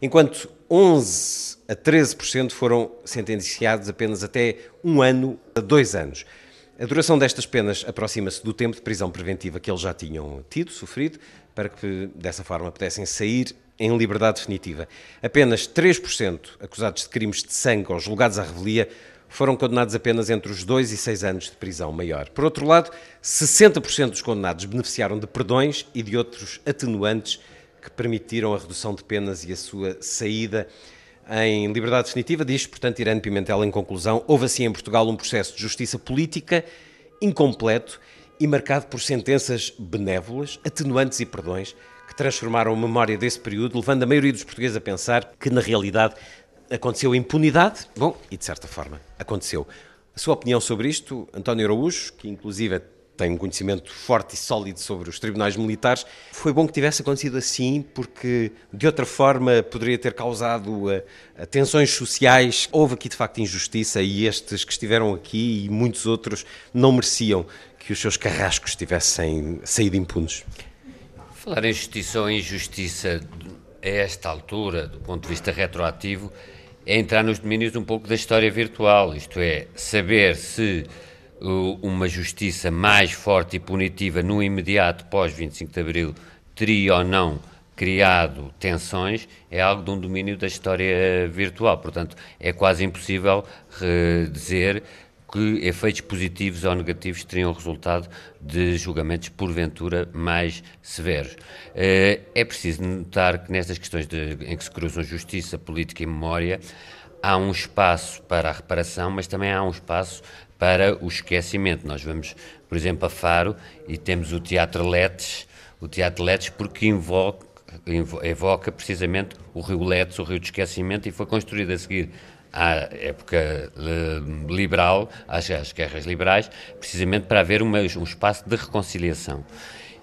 B: enquanto 11 a 13% foram sentenciados apenas até um ano a dois anos. A duração destas penas aproxima-se do tempo de prisão preventiva que eles já tinham tido, sofrido, para que dessa forma pudessem sair em liberdade definitiva. Apenas 3% acusados de crimes de sangue ou julgados à revelia foram condenados apenas entre os 2 e 6 anos de prisão maior. Por outro lado, 60% dos condenados beneficiaram de perdões e de outros atenuantes que permitiram a redução de penas e a sua saída em liberdade definitiva. Diz, portanto, Irene Pimentel, em conclusão, houve assim em Portugal um processo de justiça política incompleto e marcado por sentenças benévolas, atenuantes e perdões que transformaram a memória desse período, levando a maioria dos portugueses a pensar que, na realidade, aconteceu impunidade. Bom, e de certa forma aconteceu. A sua opinião sobre isto, António Araújo, que inclusive tem um conhecimento forte e sólido sobre os tribunais militares. Foi bom que tivesse acontecido assim, porque de outra forma poderia ter causado uh, tensões sociais. Houve aqui de facto injustiça e estes que estiveram aqui e muitos outros não mereciam que os seus carrascos tivessem saído impunes.
D: Falar em justiça ou injustiça a esta altura, do ponto de vista retroativo, é entrar nos domínios um pouco da história virtual, isto é, saber se uh, uma justiça mais forte e punitiva no imediato pós 25 de Abril teria ou não criado tensões, é algo de um domínio da história virtual. Portanto, é quase impossível uh, dizer que efeitos positivos ou negativos teriam resultado de julgamentos porventura mais severos. Eh, é preciso notar que nestas questões de, em que se cruzam justiça, política e memória, há um espaço para a reparação, mas também há um espaço para o esquecimento. Nós vamos, por exemplo, a Faro e temos o Teatro Letes, o Teatro Letes porque invoca, evoca precisamente o Rio Letes, o Rio de Esquecimento, e foi construído a seguir à época eh, liberal, às, guerras liberais, precisamente para haver uma, um espaço de reconciliação.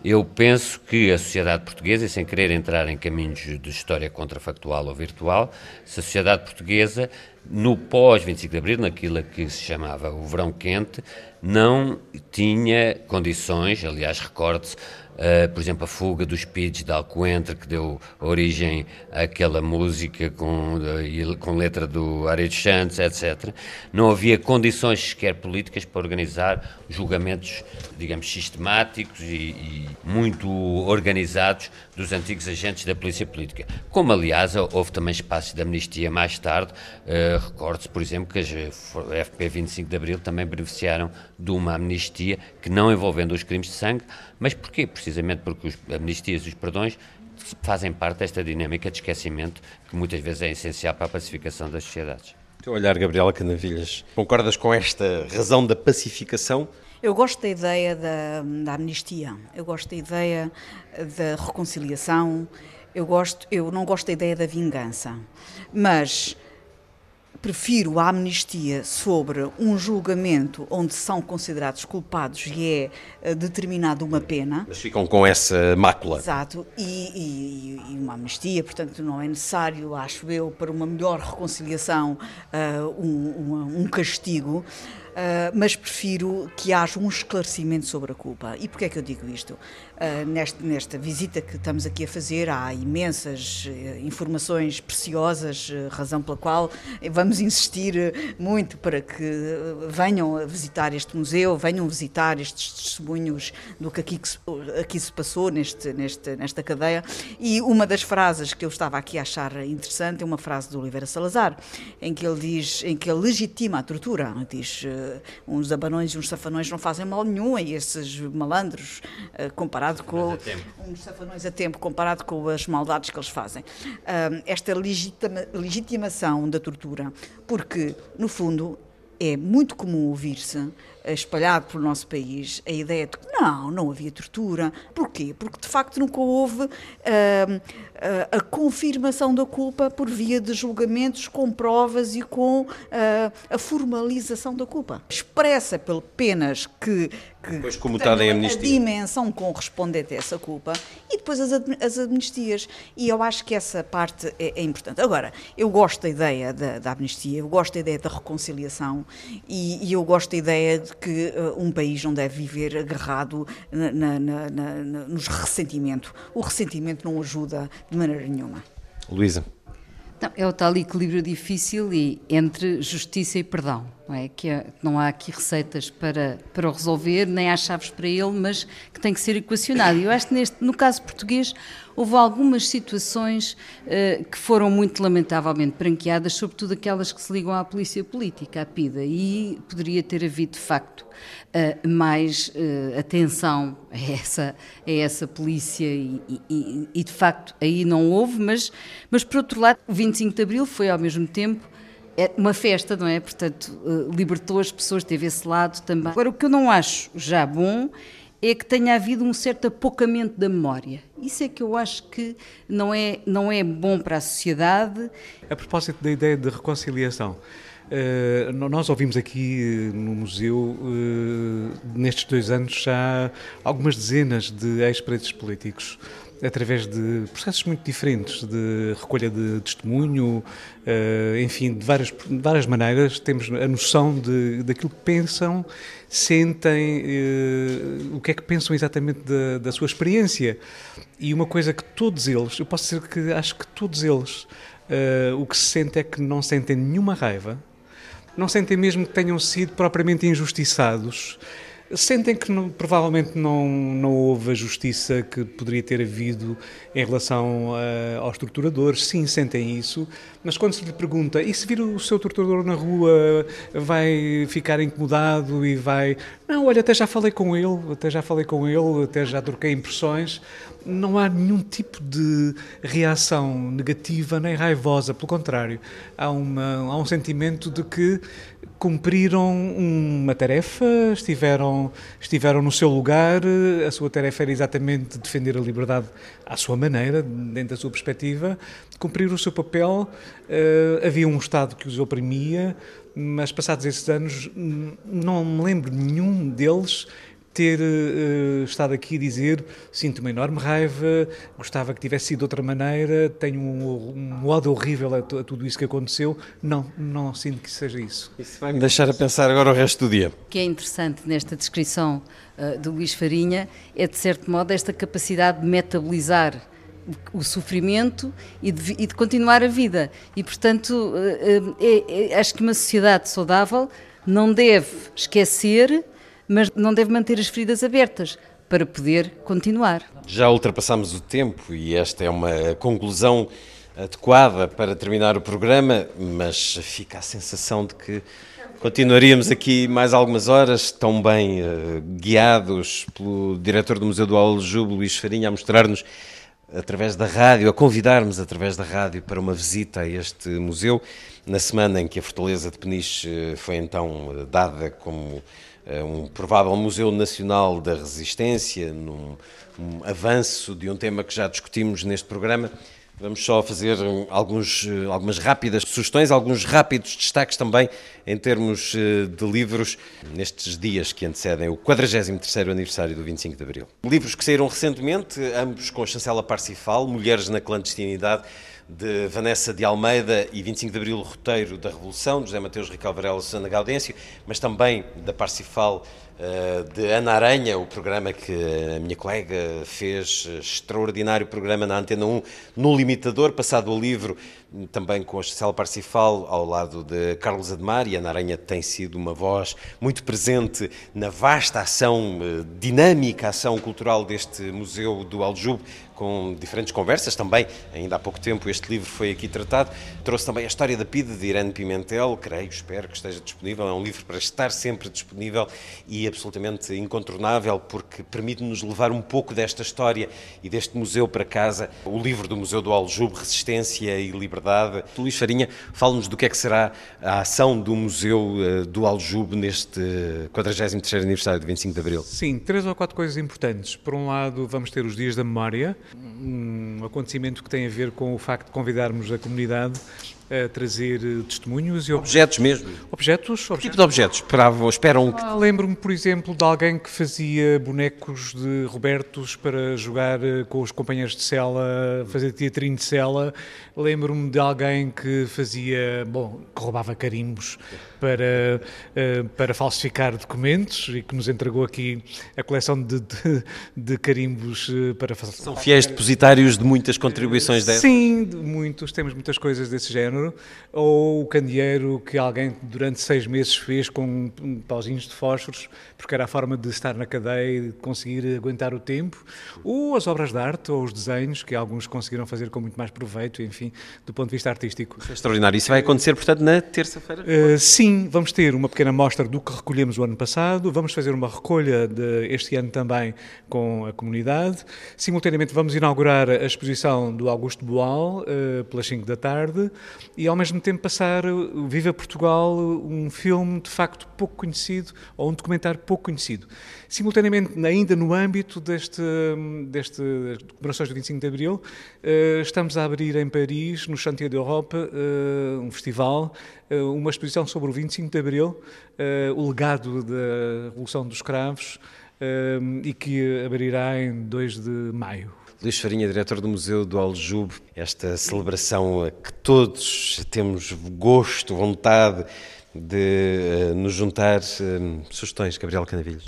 D: Eu penso que a sociedade portuguesa, e sem querer entrar em caminhos de história contrafactual ou virtual, se a sociedade portuguesa, no pós-25 de Abril, naquilo que se chamava o verão quente, não tinha condições, aliás, recorde-se Uh, por exemplo, a fuga dos Speeds de Alcoentre, que deu origem àquela música com, uh, com letra do Aredo Santos, etc. Não havia condições sequer políticas para organizar julgamentos, digamos, sistemáticos e, e muito organizados dos antigos agentes da polícia política. Como, aliás, houve também espaços de amnistia mais tarde. Uh, Recorde-se, por exemplo, que as FP 25 de Abril também beneficiaram de uma amnistia que não envolvendo os crimes de sangue, mas porquê? Precisamente porque as amnistias e os perdões fazem parte desta dinâmica de esquecimento que muitas vezes é essencial para a pacificação das sociedades.
B: Teu olhar, Gabriela Canavilhas, concordas com esta razão da pacificação?
E: Eu gosto da ideia da, da amnistia, eu gosto da ideia da reconciliação, eu, gosto, eu não gosto da ideia da vingança, mas prefiro a amnistia sobre um julgamento onde são considerados culpados e é eh, determinada uma pena.
B: Mas ficam com essa mácula.
E: Exato, e, e, e, uma amnistia, portanto, não é necessário, acho eu, para uma melhor reconciliação, uh, um, um, um castigo. Uh, mas prefiro que haja um esclarecimento sobre a culpa. E porquê é que eu digo isto? Uh, nesta, nesta, visita que estamos aqui a fazer, há imensas uh, informações preciosas, razão pela qual vamos insistir muito para que venham a visitar este museu, venham visitar estes testemunhos do que aqui, aqui se passou neste, neste, nesta cadeia. E uma das frases que eu estava aqui a achar interessante é uma frase do Oliveira Salazar, em que ele diz, em que ele legitima a tortura, diz uns abanões e uns safanões não fazem mal nenhum e esses malandros, uh, comparado com uns safanões a tempo, comparado com as maldades que eles fazem. Uh, esta legitima, legitimação da tortura, porque, no fundo, é muito comum ouvir-se espalhado pelo nosso país a ideia de que não, não havia tortura. Porquê? Porque de facto nunca houve uh, a confirmação da culpa por via de julgamentos com provas e com uh, a formalização da culpa. Expressa por penas que, que
B: depois comutada em amnistia.
E: a dimensão correspondente a essa culpa e depois as, as amnistias. E eu acho que essa parte é, é importante. Agora, eu gosto da ideia da, da, amnistia, eu gosto da ideia da reconciliação e, e eu gosto da ideia de que uh, um país não deve viver agarrado na, na, na, na, nos ressentimento. O ressentimento não ajuda de maneira nenhuma.
B: Luísa.
A: Não, é o tal equilíbrio difícil e entre justiça e perdão. Não, é? que não há aqui receitas para, para o resolver, nem há chaves para ele, mas que tem que ser equacionado. Eu acho que neste, no caso português houve algumas situações uh, que foram muito lamentavelmente branqueadas, sobretudo aquelas que se ligam à polícia política, à PIDA, e poderia ter havido, de facto, uh, mais uh, atenção a essa, a essa polícia e, e, e, de facto, aí não houve, mas, mas, por outro lado, o 25 de Abril foi, ao mesmo tempo, é uma festa, não é? Portanto, libertou as pessoas, teve esse lado também. Agora, o que eu não acho já bom é que tenha havido um certo apocamento da memória. Isso é que eu acho que não é, não é bom para a sociedade.
C: A propósito da ideia de reconciliação, Uh, nós ouvimos aqui no museu, uh, nestes dois anos, já algumas dezenas de ex-presos políticos através de processos muito diferentes de recolha de testemunho, uh, enfim, de várias, de várias maneiras, temos a noção de, daquilo que pensam, sentem, o que é que pensam exatamente da, da, sua experiência. E uma coisa que todos eles, eu posso dizer que acho que todos eles, o que se sente é que não sentem nenhuma raiva, não sentem mesmo que tenham sido propriamente injustiçados Sentem que não, provavelmente não, não houve a justiça que poderia ter havido em relação uh, aos torturadores? Sim, sentem isso, mas quando se lhe pergunta e se vir o seu torturador na rua vai ficar incomodado e vai. Não, olha, até já falei com ele, até já falei com ele, até já troquei impressões. Não há nenhum tipo de reação negativa nem raivosa, pelo contrário, há, uma, há um sentimento de que cumpriram uma tarefa, estiveram, estiveram no seu lugar, a sua tarefa era exatamente defender a liberdade à sua maneira, dentro da sua perspectiva, cumprir o seu papel. Uh, havia um Estado que os oprimia, mas passados esses anos não me lembro nenhum deles ter uh, estado aqui a dizer sinto uma enorme raiva, gostava que tivesse sido de outra maneira, tenho um, um ódio horrível a, a, tudo isso que aconteceu. Não, não sinto que seja isso.
B: Isso vai-me deixar a pensar agora o resto do dia.
A: O que é interessante nesta descrição uh, do Luís Farinha é, de certo modo, esta capacidade de metabolizar o sofrimento e de, e de, continuar a vida. E, portanto, é, é, acho que uma sociedade saudável não deve esquecer mas não deve manter as feridas abertas para poder continuar.
B: Já ultrapassamos o tempo e esta é uma conclusão adequada para terminar o programa, mas fica a sensação de que continuaríamos aqui mais algumas horas, tão bem uh, guiados pelo diretor do Museu do Aljube, Luís Farinha, a mostrar-nos através da rádio, a convidar-nos através da rádio para uma visita a este museu, na semana em que a Fortaleza de Peniche foi então dada como um provável Museu Nacional da Resistência, num um avanço de um tema que já discutimos neste programa. Vamos só fazer alguns, algumas rápidas sugestões, alguns rápidos destaques também em termos eh, de livros nestes dias que antecedem o 43º aniversário do 25 de Abril. Livros que saíram recentemente, ambos com chancela Parsifal, Mulheres na Clandestinidade, de Vanessa de Almeida e 25 de Abril, roteiro da Revolução, José Mateus Rical Varela Susana Gaudêncio, mas também da Parsifal eh, de Ana Aranha, o programa que a minha colega fez, extraordinário programa na Antena 1, no Limitador, passado o livro, também com a Gisela Parsifal, ao lado de Carlos Ademar, e Ana Aranha tem sido uma voz muito presente na vasta ação, eh, dinâmica ação cultural deste Museu do Aljube, com diferentes conversas também. Ainda há pouco tempo este livro foi aqui tratado. Trouxe também a história da PIDE de Irene Pimentel, creio, espero que esteja disponível. É um livro para estar sempre disponível e absolutamente incontornável, porque permite-nos levar um pouco desta história e deste museu para casa. O livro do Museu do Aljube, Resistência e Liberdade. Luís Farinha, fala-nos do que é que será a ação do Museu eh, do Aljube neste 43º aniversário de 25 de Abril.
C: Sim, três ou quatro coisas importantes. Por um lado, vamos ter os Dias da Memória, um acontecimento que tem a ver com o facto de convidarmos a comunidade a trazer testemunhos
B: e objetos mesmo.
C: Objetos?
B: Que tipo de objetos esperavam? Esperam
C: ah, Lembro-me, por exemplo, de alguém que fazia bonecos de Robertos para jogar eh, com os companheiros de cela, fazer teatrinho de cela. Lembro-me de alguém que fazia, bom, que roubava carimbos para, eh, para falsificar documentos e que nos entregou aqui a coleção de, de, de carimbos eh, para
B: falsificar. São fiéis depositários de muitas contribuições dessas?
C: Sim, muitos, temos muitas coisas desse género. Ou o candeeiro que alguém durante seis meses fez com pauzinhos de fósforos, porque era a forma de estar na cadeia e de conseguir aguentar o tempo. Ou as obras de arte, ou os desenhos, que alguns conseguiram fazer com muito mais proveito, enfim, do ponto de vista artístico.
B: É extraordinário. Isso vai acontecer, portanto, na terça-feira?
C: Uh, sim sim, vamos ter uma pequena mostra do que recolhemos o ano passado, vamos fazer uma recolha este ano também com a comunidade. Simultaneamente vamos inaugurar a exposição do Augusto Boal uh, pelas 5 da tarde e ao mesmo tempo passar Viva Portugal, um filme de facto pouco conhecido ou um documentário pouco conhecido. Simultaneamente, ainda no âmbito deste, deste comemorações do 25 de Abril, uh, estamos a abrir em Paris, no Chantier d'Europe, uh, um festival eh, uma exposição sobre o 25 de Abril, eh, o legado da Revolução dos Cravos, eh, e que abrirá em 2 de maio.
B: Luís Farinha, diretor do Museu do Aljube, esta celebração a que todos temos gosto, vontade de nos juntar. Sugestões, Gabriel Canavilhos?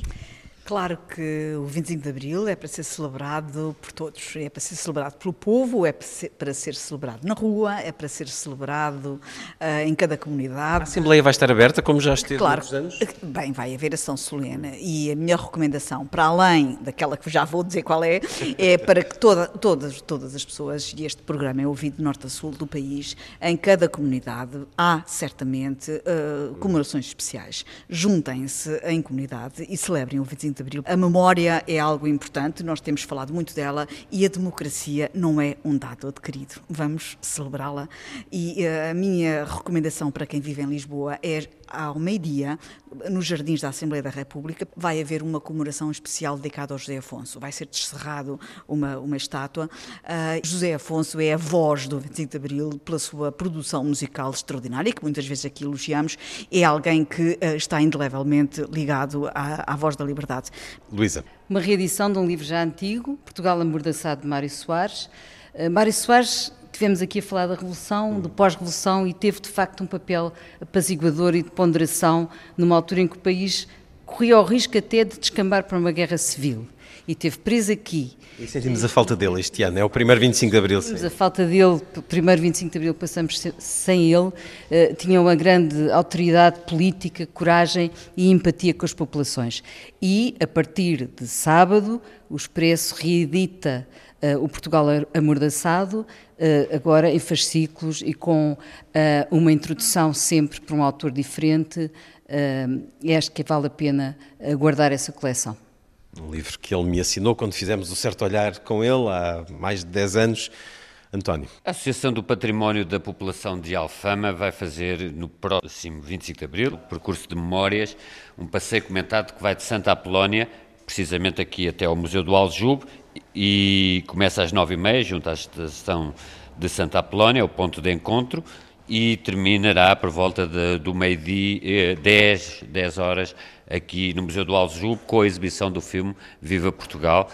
E: Claro que o 25 de Abril é para ser celebrado por todos, é para ser celebrado pelo povo, é para ser celebrado na rua, é para ser celebrado uh, em cada comunidade.
B: A Assembleia vai estar aberta, como já esteve
E: claro,
B: há anos?
E: Bem, vai haver ação solene e a minha recomendação, para além daquela que já vou dizer qual é, é para que toda, todas, todas as pessoas, e este programa é ouvido de norte a sul do país, em cada comunidade há certamente uh, comemorações especiais. Juntem-se em comunidade e celebrem o 25 de de Abril. A memória é algo importante, nós temos falado muito dela e a democracia não é um dado adquirido. Vamos celebrá-la e eh, a minha recomendação para quem vive em Lisboa é ao meio-dia, nos Jardins da Assembleia da República, vai haver uma comemoração especial dedicada ao José Afonso. Vai ser descerrado uma, uma estátua. Uh, José Afonso é a voz do 25 de Abril pela sua produção musical extraordinária, que muitas vezes aqui elogiamos. É alguém que uh, está indelevelmente ligado à, à voz da liberdade.
B: Luísa.
A: Uma reedição de um livro já antigo, Portugal Amordaçado, de Mário Soares. Uh, Mário Soares Tivemos aqui a falar da Revolução, do pós-Revolução, e teve de facto um papel apaziguador e de ponderação numa altura em que o país corria o risco até de descambar para uma guerra civil. E teve preso aqui.
B: E sentimos a falta dele este ano, é o primeiro 25 de Abril.
A: Sentimos a falta dele, o primeiro 25 de Abril passamos sem ele. Uh, tinha uma grande autoridade política, coragem e empatia com as populações. E, a partir de sábado, o Expresso reedita uh, o Portugal Amordaçado, uh, agora em fascículos e com uma introdução sempre para um autor diferente. Acho que vale a pena guardar essa coleção.
B: Um livro que ele me assinou quando fizemos o Certo Olhar com ele há mais de 10 anos. António.
D: A Associação do Património da População de Alfama vai fazer no próximo 25 de Abril, percurso de memórias, um passeio comentado que vai de Santa Apolónia, precisamente aqui até ao Museu do Aljube, e começa às nove e meia, junto à estação de Santa Apolónia, o ponto de encontro, e terminará por volta de, do meio-dia, 10, eh, 10 horas, aqui no Museu do Aljube, com a exibição do filme Viva Portugal,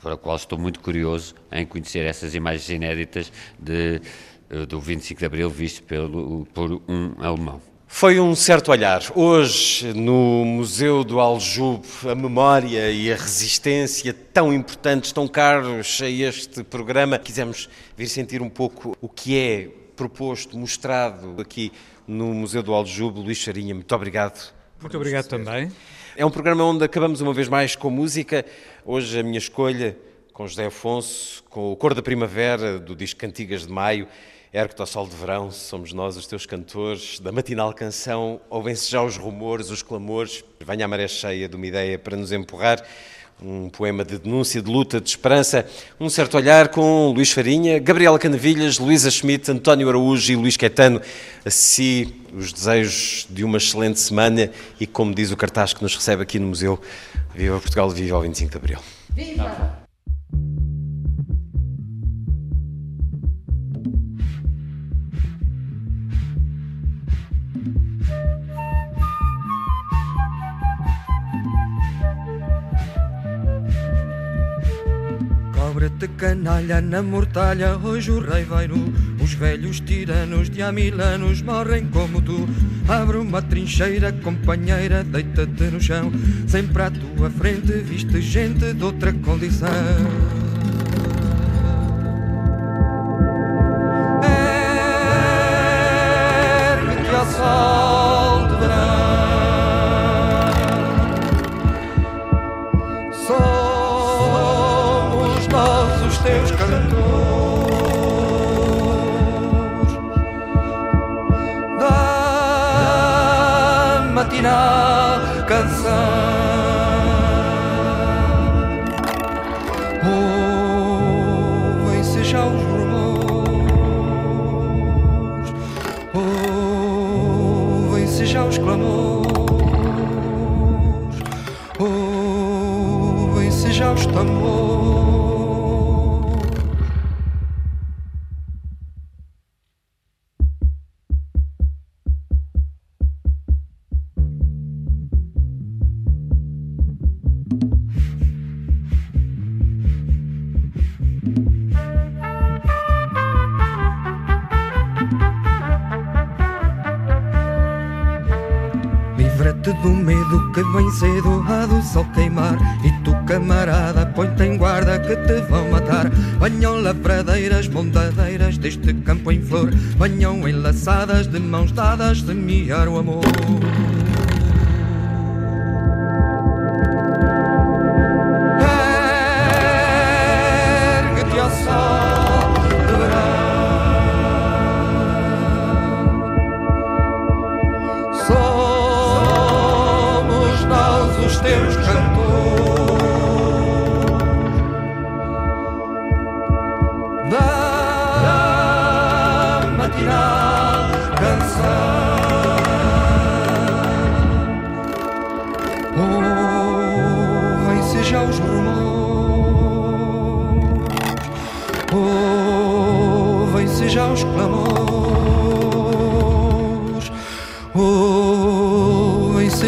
D: para o qual estou muito curioso em conhecer essas imagens inéditas de, eh, do 25 de Abril, visto pelo, por um alemão.
B: Foi um certo olhar. Hoje, no Museu do Aljube, a memória e a resistência tão importantes, tão caros a este programa, quisemos vir sentir um pouco o que é proposto, mostrado aqui no Museu do Aljube. Luís Charinha, muito obrigado.
C: Muito obrigado também.
B: É um programa onde acabamos uma vez mais com música. Hoje a minha escolha com José Afonso, com o Cor da Primavera, do disco Cantigas de Maio. Ergue-te ao sol de verão, somos nós os teus cantores, da matinal canção, ouvem-se já os rumores, os clamores, venha a maré cheia de uma ideia para nos empurrar, um poema de denúncia, de luta, de esperança, um certo olhar com Luís Farinha, Gabriela Canavilhas, Luísa Schmidt, António Araújo e Luís Caetano, a si os desejos de uma excelente semana e como diz o cartaz que nos recebe aqui no museu, viva Portugal, viva ao 25 de Abril. Viva!
F: Cobra-te canalha na mortalha, hoje o rei vai nu. Os velhos tiranos de há mil anos morrem como tu. Abre uma trincheira, companheira, deita-te no chão. Sempre à tua frente viste gente de outra condição. Já. Livra-te do medo que vem cedo há do sol queimar E tu camarada põe-te em guarda que te vão matar. Venham lavradeiras, bondadeiras deste campo em flor. Venham enlaçadas de mãos dadas semear o amor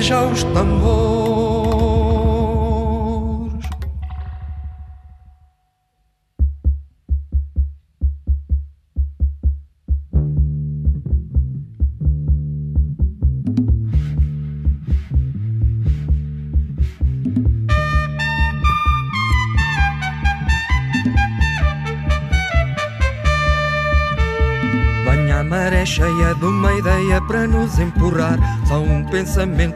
F: já os tambores. Venha a maré cheia de uma ideia para nos empurrar. Só um pensamento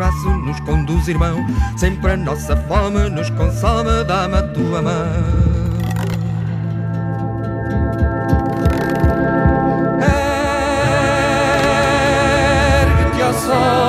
F: braço nos conduz, irmão. Sempre a nossa fome nos consome, dá-me a tua mão. Sol